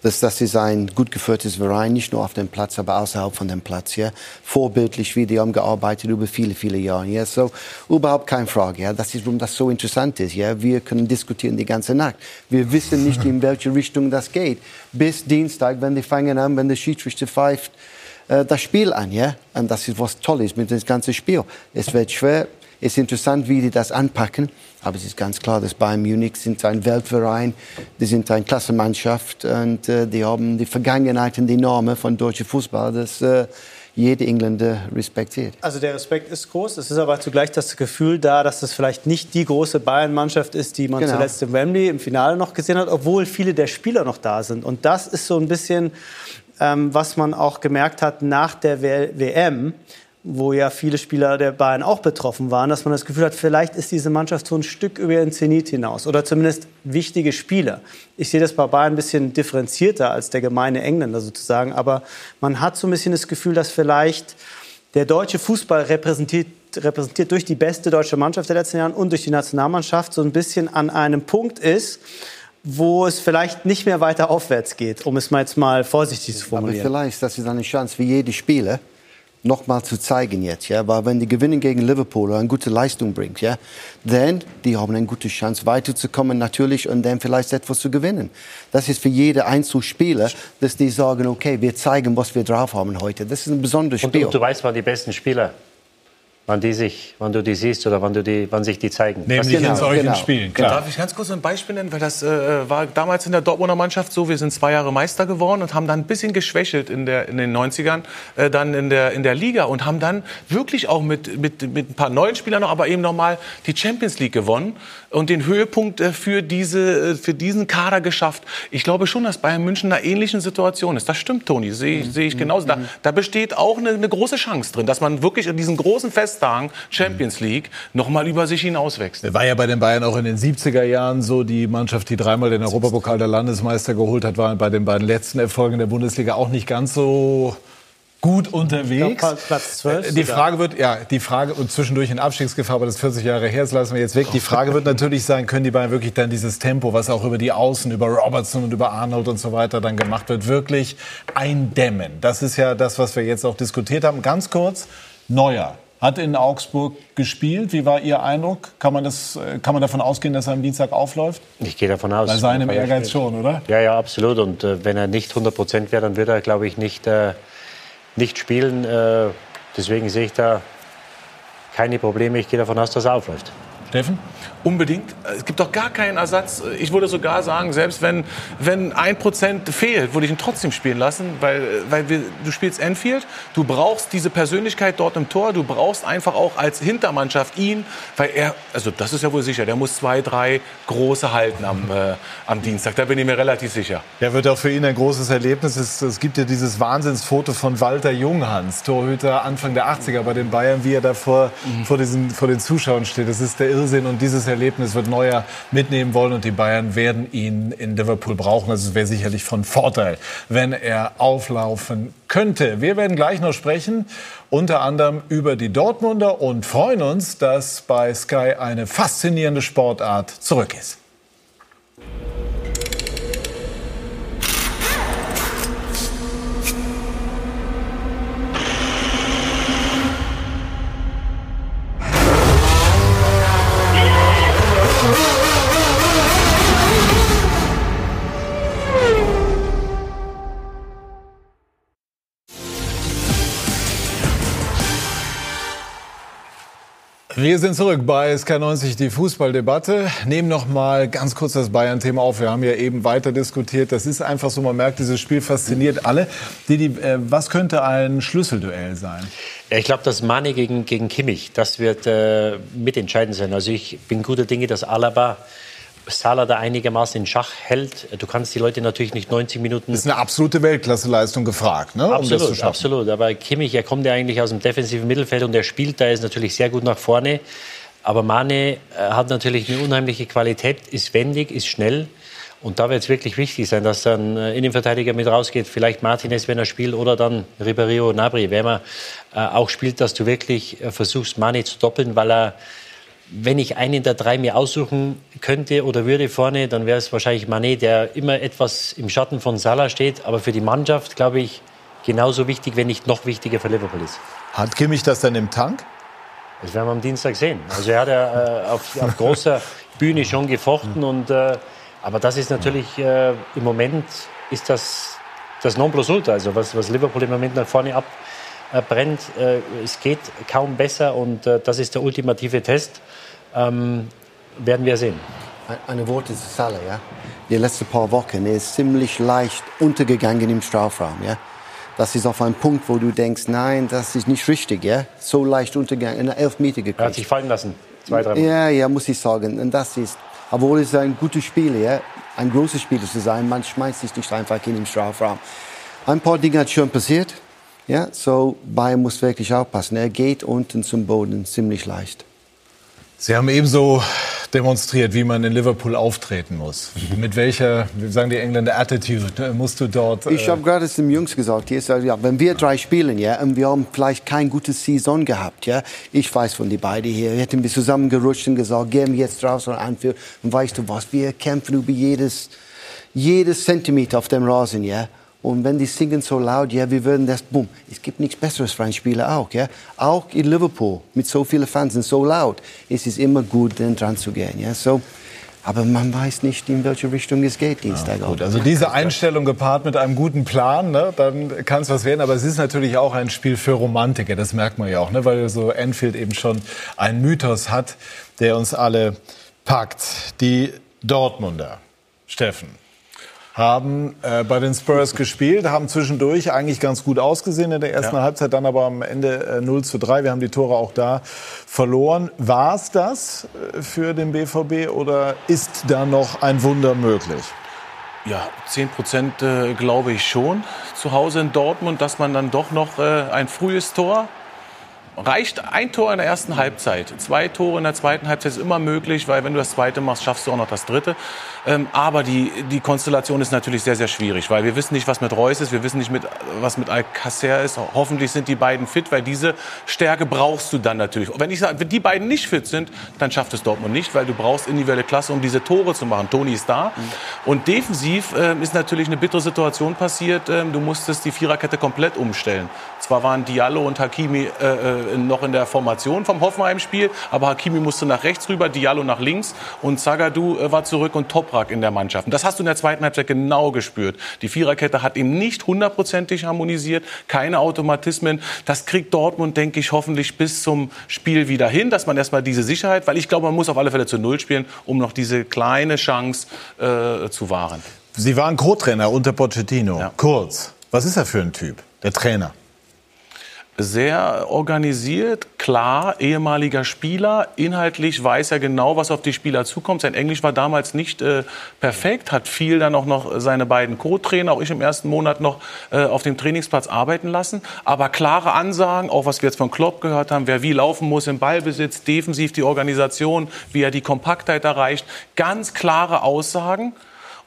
dass das ist ein gut geführtes Verein, nicht nur auf dem Platz, aber außerhalb von dem Platz. Ja. Vorbildlich, wie die haben gearbeitet über viele, viele Jahre. Ja. So überhaupt keine Frage. Ja. Das ist, warum das so interessant ist. Ja. Wir können diskutieren die ganze Nacht. Wir wissen nicht, in welche Richtung das geht. Bis Dienstag, wenn die fangen an, wenn der Schiedsrichter pfeift, äh, das Spiel an. Ja. Und das ist was Tolles mit dem ganzen Spiel. Es wird schwer. Es ist interessant, wie die das anpacken. Aber es ist ganz klar, dass Bayern Munich sind ein Weltverein, die sind eine Klassenmannschaft und äh, die haben die Vergangenheit und die Normen von deutschem Fußball. Das, äh, jeder Engländer respektiert. Also der Respekt ist groß. Es ist aber zugleich das Gefühl da, dass das vielleicht nicht die große Bayern-Mannschaft ist, die man Genau. zuletzt im Wembley im Finale noch gesehen hat, obwohl viele der Spieler noch da sind. Und das ist so ein bisschen, ähm, was man auch gemerkt hat nach der W- WM, wo ja viele Spieler der Bayern auch betroffen waren, dass man das Gefühl hat, vielleicht ist diese Mannschaft so ein Stück über ihren Zenit hinaus oder zumindest wichtige Spieler. Ich sehe das bei Bayern ein bisschen differenzierter als der gemeine Engländer sozusagen, aber man hat so ein bisschen das Gefühl, dass vielleicht der deutsche Fußball repräsentiert, repräsentiert durch die beste deutsche Mannschaft der letzten Jahre und durch die Nationalmannschaft so ein bisschen an einem Punkt ist, wo es vielleicht nicht mehr weiter aufwärts geht, um es mal jetzt mal vorsichtig zu Aber formulieren. vielleicht, das ist eine Chance für jede Spieler, nochmal zu zeigen jetzt, ja, weil wenn die gewinnen gegen Liverpool oder eine gute Leistung bringt, ja, dann die haben eine gute Chance weiterzukommen natürlich und dann vielleicht etwas zu gewinnen. Das ist für jede Einzelspieler, dass die sagen, okay, wir zeigen, was wir drauf haben heute. Das ist ein besonderes Und, Spiel. und du weißt, wann die besten Spieler, wann, die sich, wann du die siehst oder wann, du die, wann sich die zeigen. Nämlich in solchen Spielen, klar. Darf ich ganz kurz ein Beispiel nennen? Weil das äh, war damals in der Dortmunder Mannschaft so. Wir sind zwei Jahre Meister geworden und haben dann ein bisschen geschwächelt in, der, in den 90ern, äh, dann in der, in der Liga und haben dann wirklich auch mit, mit, mit ein paar neuen Spielern noch, aber eben nochmal die Champions League gewonnen und den Höhepunkt äh, für, diese, äh, für diesen Kader geschafft. Ich glaube schon, dass Bayern München in einer ähnlichen Situation ist. Das stimmt, Toni, sehe ich, sehe ich genauso. Da, da besteht auch eine, eine große Chance drin, dass man wirklich in diesen großen Festtagen Champions League nochmal über sich hinauswächst. War ja bei den Bayern auch in den 70er Jahren so. Die Mannschaft, die dreimal den Europapokal der Landesmeister geholt hat, war bei den beiden letzten Erfolgen der Bundesliga auch nicht ganz so gut unterwegs. Ich glaub, Platz 12 Die sogar. Frage wird, ja, die Frage, und zwischendurch in Abstiegsgefahr, aber das ist 40 Jahre her, das lassen wir jetzt weg. Die Frage wird natürlich sein, können die Bayern wirklich dann dieses Tempo, was auch über die Außen, über Robertson und über Arnold und so weiter dann gemacht wird, wirklich eindämmen? Das ist ja das, was wir jetzt auch diskutiert haben. Ganz kurz, Neuer hat in Augsburg gespielt. Wie war Ihr Eindruck? Kann man, das, äh, kann man davon ausgehen, dass er am Dienstag aufläuft? Ich gehe davon aus. Bei seinem Ehrgeiz schon, oder? Ja, ja, absolut. Und äh, wenn er nicht 100 Prozent wäre, dann würde er, glaube ich, nicht, äh, nicht spielen. Äh, deswegen sehe ich da keine Probleme. Ich gehe davon aus, dass er aufläuft. Steffen? Unbedingt. Es gibt doch gar keinen Ersatz. Ich würde sogar sagen, selbst wenn, wenn ein Prozent fehlt, würde ich ihn trotzdem spielen lassen, weil, weil wir, du spielst Enfield, du brauchst diese Persönlichkeit dort im Tor, du brauchst einfach auch als Hintermannschaft ihn, weil er, also das ist ja wohl sicher, der muss zwei, drei große halten am, äh, am Dienstag, da bin ich mir relativ sicher. Ja, wird auch für ihn ein großes Erlebnis. Es, es gibt ja dieses Wahnsinnsfoto von Walter Junghans, Torhüter Anfang der 80er bei den Bayern, wie er da vor, vor, diesen, vor den Zuschauern steht. Das ist der Irrsinn und dieses Erlebnis wird Neuer mitnehmen wollen und die Bayern werden ihn in Liverpool brauchen. Also es wäre sicherlich von Vorteil, wenn er auflaufen könnte. Wir werden gleich noch sprechen, unter anderem über die Dortmunder und freuen uns, dass bei Sky eine faszinierende Sportart zurück ist. Wir sind zurück bei SK90, die Fußballdebatte. Nehmen noch mal ganz kurz das Bayern-Thema auf. Wir haben ja eben weiter diskutiert. Das ist einfach so, man merkt, dieses Spiel fasziniert alle. Didi, äh, was könnte ein Schlüsselduell sein? Ich glaube, das Mane gegen, gegen Kimmich, das wird äh, mitentscheidend sein. Also ich bin guter Dinge, dass Alaba Salah da einigermaßen in Schach hält. Du kannst die Leute natürlich nicht 90 Minuten... Das ist eine absolute Weltklasseleistung gefragt, ne? um das zu Absolut, schaffen. absolut. Aber Kimmich, er kommt ja eigentlich aus dem defensiven Mittelfeld und er spielt da ist natürlich sehr gut nach vorne. Aber Mane äh, hat natürlich eine unheimliche Qualität, ist wendig, ist schnell. Und da wird es wirklich wichtig sein, dass dann äh, Innenverteidiger mit rausgeht. Vielleicht Martinez, wenn er spielt, oder dann Ribeiro, Nabri, wer immer äh, auch spielt, dass du wirklich äh, versuchst, Mane zu doppeln, weil er wenn ich einen der drei mir aussuchen könnte oder würde vorne, dann wäre es wahrscheinlich Manet, der immer etwas im Schatten von Salah steht. Aber für die Mannschaft, glaube ich, genauso wichtig, wenn nicht noch wichtiger für Liverpool ist. Hat Kimmich das denn im Tank? Das werden wir am Dienstag sehen. Also er hat ja äh, auf, auf großer Bühne schon gefochten. Und, äh, aber das ist natürlich äh, im Moment ist das das Nonplusultra. Also was, was Liverpool im Moment nach vorne abbrennt. Äh, es geht kaum besser und äh, das ist der ultimative Test. Ähm, werden wir sehen. Eine Worte zu Salah, ja. Die letzten paar Wochen er ist ziemlich leicht untergegangen im Strafraum, ja. Das ist auf einem Punkt, wo du denkst, nein, das ist nicht richtig, ja? So leicht untergegangen, in elf Meter gekriegt. Er hat sich fallen lassen, zwei, drei Mal. Ja, ja, muss ich sagen. Und das ist, obwohl es ein gutes Spiel, ja, ein großes Spiel zu sein, man schmeißt sich nicht einfach in den Strafraum. Ein paar Dinge hat schon passiert, ja, so Bayern muss wirklich aufpassen. Er geht unten zum Boden ziemlich leicht. Sie haben ebenso demonstriert, wie man in Liverpool auftreten muss. Mit welcher, wie sagen die Engländer, Attitude musst du dort. Ich äh, habe gerade es dem Jungs gesagt, hier, ja, wenn wir drei spielen, ja, und wir haben vielleicht kein gutes Saison gehabt, ja, ich weiß von die beiden hier, wir hätten wir zusammengerutscht und gesagt, gehen wir jetzt draußen an Anfield und weißt du was, wir kämpfen über jedes, jedes Zentimeter auf dem Rasen, ja. Und wenn die singen so laut, ja, wir würden das, bumm, es gibt nichts Besseres für einen Spieler auch, ja. Auch in Liverpool mit so vielen Fans und so laut, ist es immer gut, dann dran zu gehen, ja. So, aber man weiß nicht, in welche Richtung es geht Dienstag. Gut, also diese Einstellung gepaart mit einem guten Plan, ne, dann kann es was werden. Aber es ist natürlich auch ein Spiel für Romantiker, das merkt man ja auch, ne, weil so Enfield eben schon einen Mythos hat, der uns alle packt. Die Dortmunder, Steffen, haben äh, bei den Spurs gespielt, haben zwischendurch eigentlich ganz gut ausgesehen in der ersten Ja. Halbzeit, dann aber am Ende äh, 0 zu 3. Wir haben die Tore auch da verloren. War es das äh, für den BVB oder ist da noch ein Wunder möglich? Ja, 10 Prozent äh, glaube ich schon. Zu Hause in Dortmund, dass man dann doch noch äh, ein frühes Tor. Reicht ein Tor in der ersten Halbzeit. Zwei Tore in der zweiten Halbzeit ist immer möglich, weil wenn du das zweite machst, schaffst du auch noch das dritte. Ähm, aber die, die Konstellation ist natürlich sehr, sehr schwierig, weil wir wissen nicht, was mit Reus ist, wir wissen nicht, mit, was mit Alcacer ist. Hoffentlich sind die beiden fit, weil diese Stärke brauchst du dann natürlich. Wenn ich sage, wenn die beiden nicht fit sind, dann schafft es Dortmund nicht, weil du brauchst individuelle Klasse, um diese Tore zu machen. Toni ist da. Und defensiv ähm, ist natürlich eine bittere Situation passiert. Ähm, du musstest die Viererkette komplett umstellen. Zwar waren Diallo und Hakimi äh, äh, noch in der Formation vom Hoffenheim-Spiel, aber Hakimi musste nach rechts rüber, Diallo nach links und Zagadou äh, war zurück und Toprak in der Mannschaft. Und das hast du in der zweiten Halbzeit genau gespürt. Die Viererkette hat eben nicht hundertprozentig harmonisiert, keine Automatismen. Das kriegt Dortmund, denke ich, hoffentlich bis zum Spiel wieder hin, dass man erstmal diese Sicherheit, weil ich glaube, man muss auf alle Fälle zu Null spielen, um noch diese kleine Chance äh, zu wahren. Sie waren Co-Trainer unter Pochettino. Kurz, was ist er für ein Typ, der Trainer? Sehr organisiert, klar, ehemaliger Spieler. Inhaltlich weiß er genau, was auf die Spieler zukommt. Sein Englisch war damals nicht äh, perfekt, hat viel dann auch noch seine beiden Co-Trainer, auch ich im ersten Monat noch äh, auf dem Trainingsplatz arbeiten lassen. Aber klare Ansagen, auch was wir jetzt von Klopp gehört haben, wer wie laufen muss im Ballbesitz, defensiv die Organisation, wie er die Kompaktheit erreicht. Ganz klare Aussagen.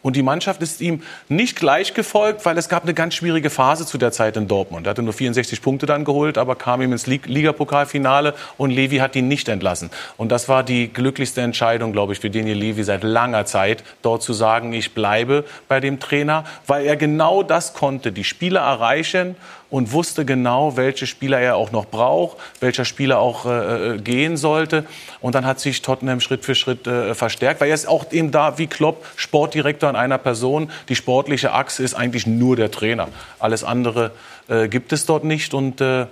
Und die Mannschaft ist ihm nicht gleich gefolgt, weil es gab eine ganz schwierige Phase zu der Zeit in Dortmund. Er hatte nur 64 Punkte dann geholt, aber kam ihm ins Lig- Ligapokalfinale und Levi hat ihn nicht entlassen. Und das war die glücklichste Entscheidung, glaube ich, für Daniel Levi seit langer Zeit, dort zu sagen, ich bleibe bei dem Trainer, weil er genau das konnte, die Spieler erreichen und wusste genau, welche Spieler er auch noch braucht, welcher Spieler auch äh, äh, gehen sollte. Und dann hat sich Tottenham Schritt für Schritt äh, verstärkt, weil er ist auch eben da wie Klopp, Sportdirektor in einer Person. Die sportliche Achse ist eigentlich nur der Trainer. Alles andere äh, gibt es dort nicht und äh,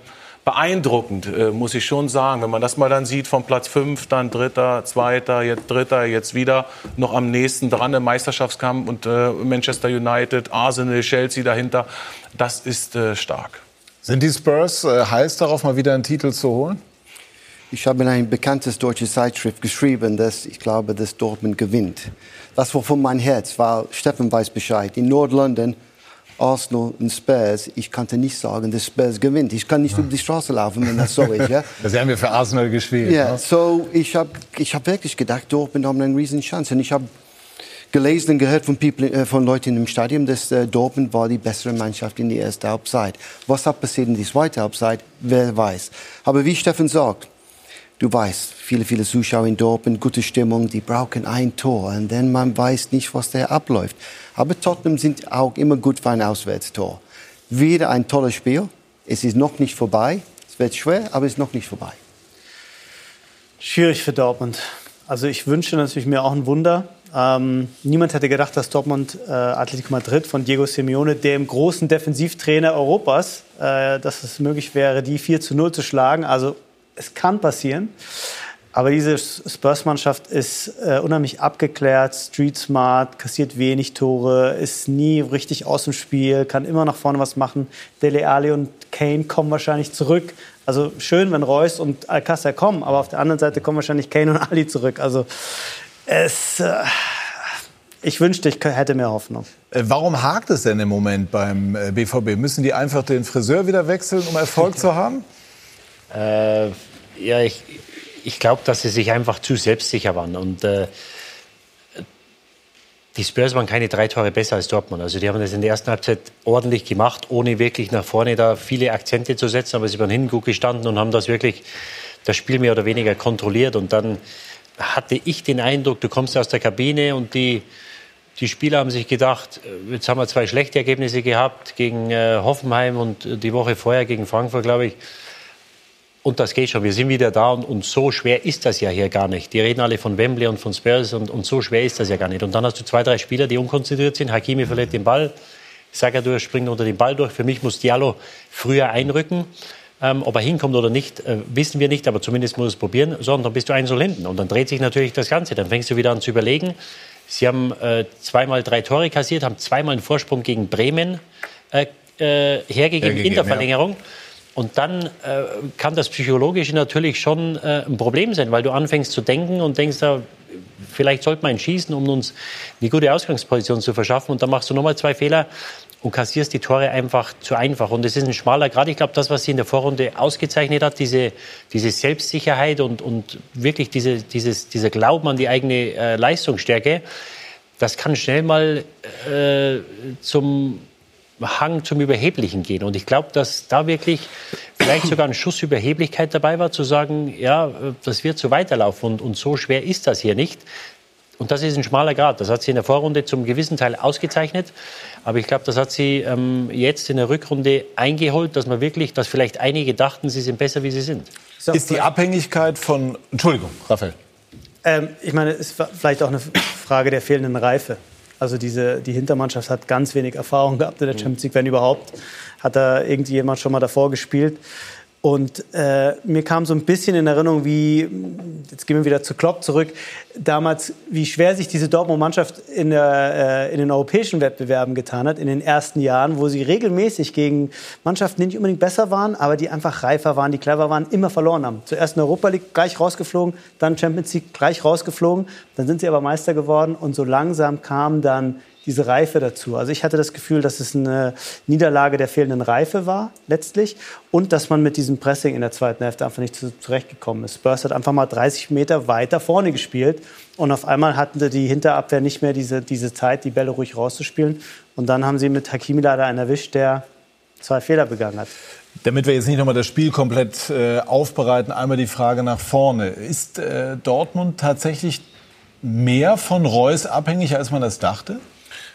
beeindruckend, äh, muss ich schon sagen. Wenn man das mal dann sieht, von Platz 5, dann Dritter, Zweiter, jetzt Dritter, jetzt wieder noch am nächsten dran im Meisterschaftskampf und äh, Manchester United, Arsenal, Chelsea dahinter, das ist äh, stark. Sind die Spurs heiß darauf, mal wieder einen Titel zu holen? Ich habe in ein bekanntes deutsches Zeitschrift geschrieben, dass ich glaube, dass Dortmund gewinnt. Das war von mein Herz, weil Steffen weiß Bescheid. In Nordlondon, Arsenal und Spurs, ich konnte nicht sagen, dass Spurs gewinnt. Ich kann nicht über die Straße laufen, wenn das so ist. Ja? Sie haben ja für Arsenal gespielt. Ja, ne? so ich habe ich hab wirklich gedacht, Dortmund haben eine riesen Chance. Und ich habe gelesen und gehört von, people, äh, von Leuten im Stadion, dass äh, Dortmund war die bessere Mannschaft in der ersten Halbzeit. Was hat passiert in der zweiten Halbzeit, wer weiß. Aber wie Steffen sagt, du weißt, viele, viele Zuschauer in Dortmund, gute Stimmung, die brauchen ein Tor. Und dann man weiß nicht, was da abläuft. Aber Tottenham sind auch immer gut für ein Auswärtstor. Wieder ein tolles Spiel. Es ist noch nicht vorbei. Es wird schwer, aber es ist noch nicht vorbei. Schwierig für Dortmund. Also ich wünsche natürlich mir auch ein Wunder. Ähm, niemand hätte gedacht, dass Dortmund äh, Atletico Madrid von Diego Simeone, dem großen Defensivtrainer Europas, äh, dass es möglich wäre, die 4 zu 0 zu schlagen. Also es kann passieren. Aber diese Spurs-Mannschaft ist äh, unheimlich abgeklärt, street smart, kassiert wenig Tore, ist nie richtig aus dem Spiel, kann immer nach vorne was machen. Dele Alli und Kane kommen wahrscheinlich zurück. Also schön, wenn Reus und Alcázar kommen, aber auf der anderen Seite kommen wahrscheinlich Kane und Ali zurück. Also es, äh, ich wünschte, ich hätte mehr Hoffnung. Äh, warum hakt es denn im Moment beim BVB? Äh, Müssen die einfach den Friseur wieder wechseln, um Erfolg zu haben? Äh, ja, ich, ich glaube, dass sie sich einfach zu selbstsicher waren. Und äh, die Spurs waren keine drei Tore besser als Dortmund. Also die haben das in der ersten Halbzeit ordentlich gemacht, ohne wirklich nach vorne da viele Akzente zu setzen. Aber sie waren hinten gut gestanden und haben das wirklich das Spiel mehr oder weniger kontrolliert. Und dann hatte ich den Eindruck, du kommst aus der Kabine und die, die Spieler haben sich gedacht, äh, jetzt haben wir zwei schlechte Ergebnisse gehabt gegen äh, Hoffenheim und die Woche vorher gegen Frankfurt, glaube ich. Und das geht schon. Wir sind wieder da und, und, so schwer ist das ja hier gar nicht. Die reden alle von Wembley und von Spurs und, und, so schwer ist das ja gar nicht. Und dann hast du zwei, drei Spieler, die unkonzentriert sind. Hakimi verliert den Ball, Sagadu springt unter den Ball durch. Für mich muss Diallo früher einrücken. Ähm, ob er hinkommt oder nicht, äh, wissen wir nicht, aber zumindest muss er es probieren. So, und dann bist du ein Soll hinten. Und dann dreht sich natürlich das Ganze. Dann fängst du wieder an zu überlegen. Sie haben äh, zweimal drei Tore kassiert, haben zweimal einen Vorsprung gegen Bremen äh, äh hergegeben, hergegeben in der Verlängerung. Ja. Und dann äh, kann das Psychologische natürlich schon äh, ein Problem sein, weil du anfängst zu denken und denkst, ja, vielleicht sollte man schießen, um uns eine gute Ausgangsposition zu verschaffen. Und dann machst du nochmal zwei Fehler und kassierst die Tore einfach zu einfach. Und es ist ein schmaler Grad. Ich glaube, das, was sie in der Vorrunde ausgezeichnet hat, diese, diese Selbstsicherheit und, und wirklich diese, dieses, dieser Glauben an die eigene äh, Leistungsstärke, das kann schnell mal äh, zum Hang zum Überheblichen gehen. Und ich glaube, dass da wirklich vielleicht sogar ein Schuss Überheblichkeit dabei war, zu sagen, ja, das wird so weiterlaufen und, und so schwer ist das hier nicht. Und das ist ein schmaler Grad. Das hat sie in der Vorrunde zum gewissen Teil ausgezeichnet. Aber ich glaube, das hat sie ähm, jetzt in der Rückrunde eingeholt, dass man wirklich, dass vielleicht einige dachten, sie sind besser, wie sie sind. So, ist die Abhängigkeit von, Entschuldigung, Raphael. Ähm, ich meine, es ist vielleicht auch eine Frage der fehlenden Reife. Also diese, die Hintermannschaft hat ganz wenig Erfahrung gehabt in der Champions League, wenn überhaupt. Hat da irgendjemand schon mal davor gespielt. Und äh, mir kam so ein bisschen in Erinnerung, wie, jetzt gehen wir wieder zu Klopp zurück, damals, wie schwer sich diese Dortmund-Mannschaft in, äh, in den europäischen Wettbewerben getan hat, in den ersten Jahren, wo sie regelmäßig gegen Mannschaften, die nicht unbedingt besser waren, aber die einfach reifer waren, die clever waren, immer verloren haben. Zuerst in Europa League gleich rausgeflogen, dann Champions League gleich rausgeflogen, dann sind sie aber Meister geworden und so langsam kam dann diese Reife dazu. Also ich hatte das Gefühl, dass es eine Niederlage der fehlenden Reife war, letztlich. Und dass man mit diesem Pressing in der zweiten Hälfte einfach nicht zurechtgekommen ist. Spurs hat einfach mal 30 Meter weiter vorne gespielt. Und auf einmal hatten die Hinterabwehr nicht mehr diese, diese Zeit, die Bälle ruhig rauszuspielen. Und dann haben sie mit Hakimi leider einen erwischt, der zwei Fehler begangen hat. Damit wir jetzt nicht nochmal das Spiel komplett äh, aufbereiten, einmal die Frage nach vorne. Ist äh, Dortmund tatsächlich mehr von Reus abhängig, als man das dachte?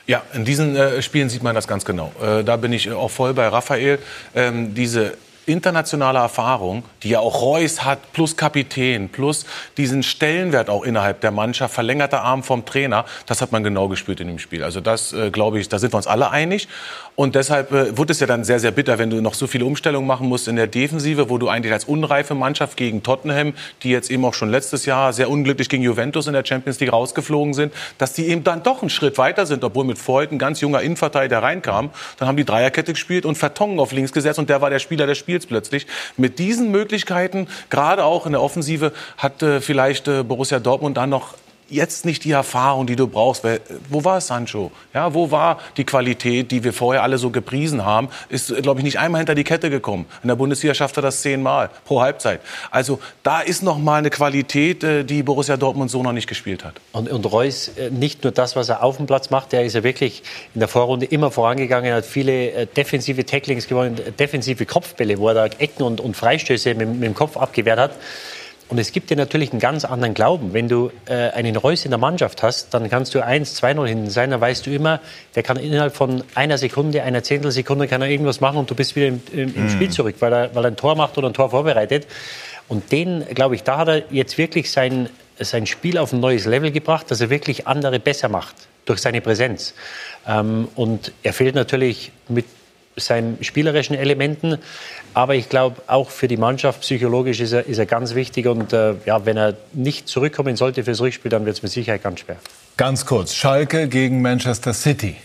Ja, in diesen äh, Spielen sieht man das ganz genau. Äh, da bin ich auch voll bei Raphael. Ähm, diese internationale Erfahrung, die ja auch Reus hat, plus Kapitän, plus diesen Stellenwert auch innerhalb der Mannschaft, verlängerter Arm vom Trainer, das hat man genau gespürt in dem Spiel. Also das, äh, glaube ich, da sind wir uns alle einig. Und deshalb äh, wird es ja dann sehr, sehr bitter, wenn du noch so viele Umstellungen machen musst in der Defensive, wo du eigentlich als unreife Mannschaft gegen Tottenham, die jetzt eben auch schon letztes Jahr sehr unglücklich gegen Juventus in der Champions League rausgeflogen sind, dass die eben dann doch einen Schritt weiter sind, obwohl mit Freud ein ganz junger Innenverteidiger reinkam. Dann haben die Dreierkette gespielt und Vertongen auf links gesetzt und der war der Spieler des Spiels plötzlich. Mit diesen Möglichkeiten, gerade auch in der Offensive, hat äh, vielleicht äh, Borussia Dortmund dann noch jetzt nicht die Erfahrung, die du brauchst. Wo war Sancho? Ja, wo war die Qualität, die wir vorher alle so gepriesen haben? Ist, glaube ich, nicht einmal hinter die Kette gekommen. In der Bundesliga schafft er das zehnmal pro Halbzeit. Also da ist noch mal eine Qualität, äh, die Borussia Dortmund so noch nicht gespielt hat. Und, und Reus, äh, nicht nur das, was er auf dem Platz macht, der ist ja wirklich in der Vorrunde immer vorangegangen, hat viele äh, defensive Tacklings gewonnen, defensive Kopfbälle, wo er da Ecken und, und Freistöße mit, mit dem Kopf abgewehrt hat. Und es gibt dir natürlich einen ganz anderen Glauben. Wenn du äh, einen Reus in der Mannschaft hast, dann kannst du 1, 2-0 hinten sein, dann weißt du immer, der kann innerhalb von einer Sekunde, einer Zehntelsekunde kann er irgendwas machen und du bist wieder im, im, im Spiel mhm. zurück, weil er, weil er ein Tor macht oder ein Tor vorbereitet. Und den, glaube ich, da hat er jetzt wirklich sein, sein Spiel auf ein neues Level gebracht, dass er wirklich andere besser macht durch seine Präsenz. Ähm, und er fehlt natürlich mit seinen spielerischen Elementen. Aber ich glaube, auch für die Mannschaft psychologisch ist er, ist er ganz wichtig. Und äh, ja, wenn er nicht zurückkommen sollte fürs Rückspiel, dann wird es mit Sicherheit ganz schwer. Ganz kurz, Schalke gegen Manchester City.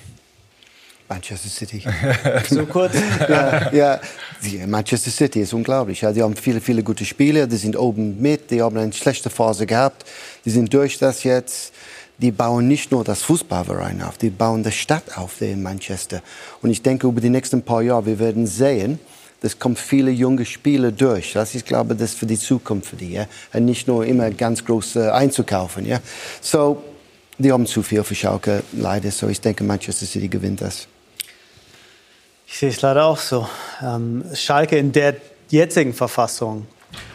Manchester City. so kurz. ja, ja, Manchester City ist unglaublich. Ja, die haben viele, viele gute Spieler, die sind oben mit, die haben eine schlechte Phase gehabt, die sind durch das jetzt. Die bauen nicht nur das Fußballverein auf, die bauen die Stadt auf in Manchester. Und ich denke, über die nächsten paar Jahre, wir werden sehen, es kommen viele junge Spieler durch. Das ist, glaube ich, das für die Zukunft für die. Ja? Und nicht nur immer ganz groß äh, einzukaufen. Ja? So, die haben zu viel für Schalke, leider. So, ich denke, Manchester City gewinnt das. Ich sehe es leider auch so. Ähm, Schalke in der jetzigen Verfassung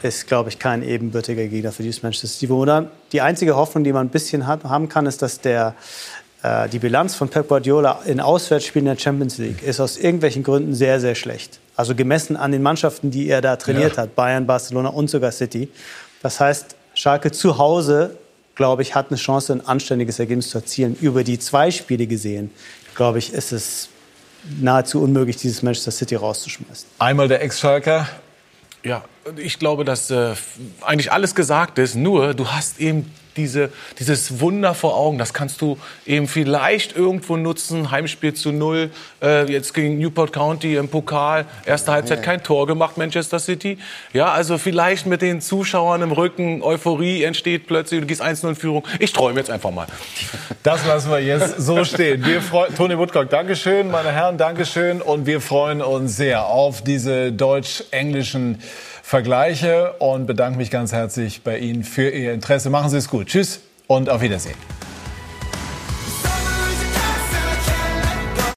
ist, glaube ich, kein ebenbürtiger Gegner für dieses Manchester City. Die einzige Hoffnung, die man ein bisschen hat, haben kann, ist, dass der, äh, die Bilanz von Pep Guardiola in Auswärtsspielen der Champions League ist aus irgendwelchen Gründen sehr, sehr schlecht. Also gemessen an den Mannschaften, die er da trainiert ja. hat, Bayern, Barcelona und sogar City. Das heißt, Schalke zu Hause, glaube ich, hat eine Chance, ein anständiges Ergebnis zu erzielen. Über die zwei Spiele gesehen, glaube ich, ist es nahezu unmöglich, dieses Manchester City rauszuschmeißen. Einmal der Ex-Schalker. Ja, ich glaube, dass äh, eigentlich alles gesagt ist. Nur, du hast eben diese, dieses Wunder vor Augen. Das kannst du eben vielleicht irgendwo nutzen. Heimspiel zu null, äh, jetzt gegen Newport County im Pokal. Erste Halbzeit kein Tor gemacht, Manchester City. Ja, also vielleicht mit den Zuschauern im Rücken, Euphorie entsteht plötzlich, du gehst 1-0 in Führung. Ich träume jetzt einfach mal. Das lassen wir jetzt so stehen. Wir freuen, Toni Woodcock, Dankeschön, meine Herren, Dankeschön. Und wir freuen uns sehr auf diese deutsch-englischen Vergleiche und bedanke mich ganz herzlich bei Ihnen für Ihr Interesse. Machen Sie es gut. Tschüss und auf Wiedersehen.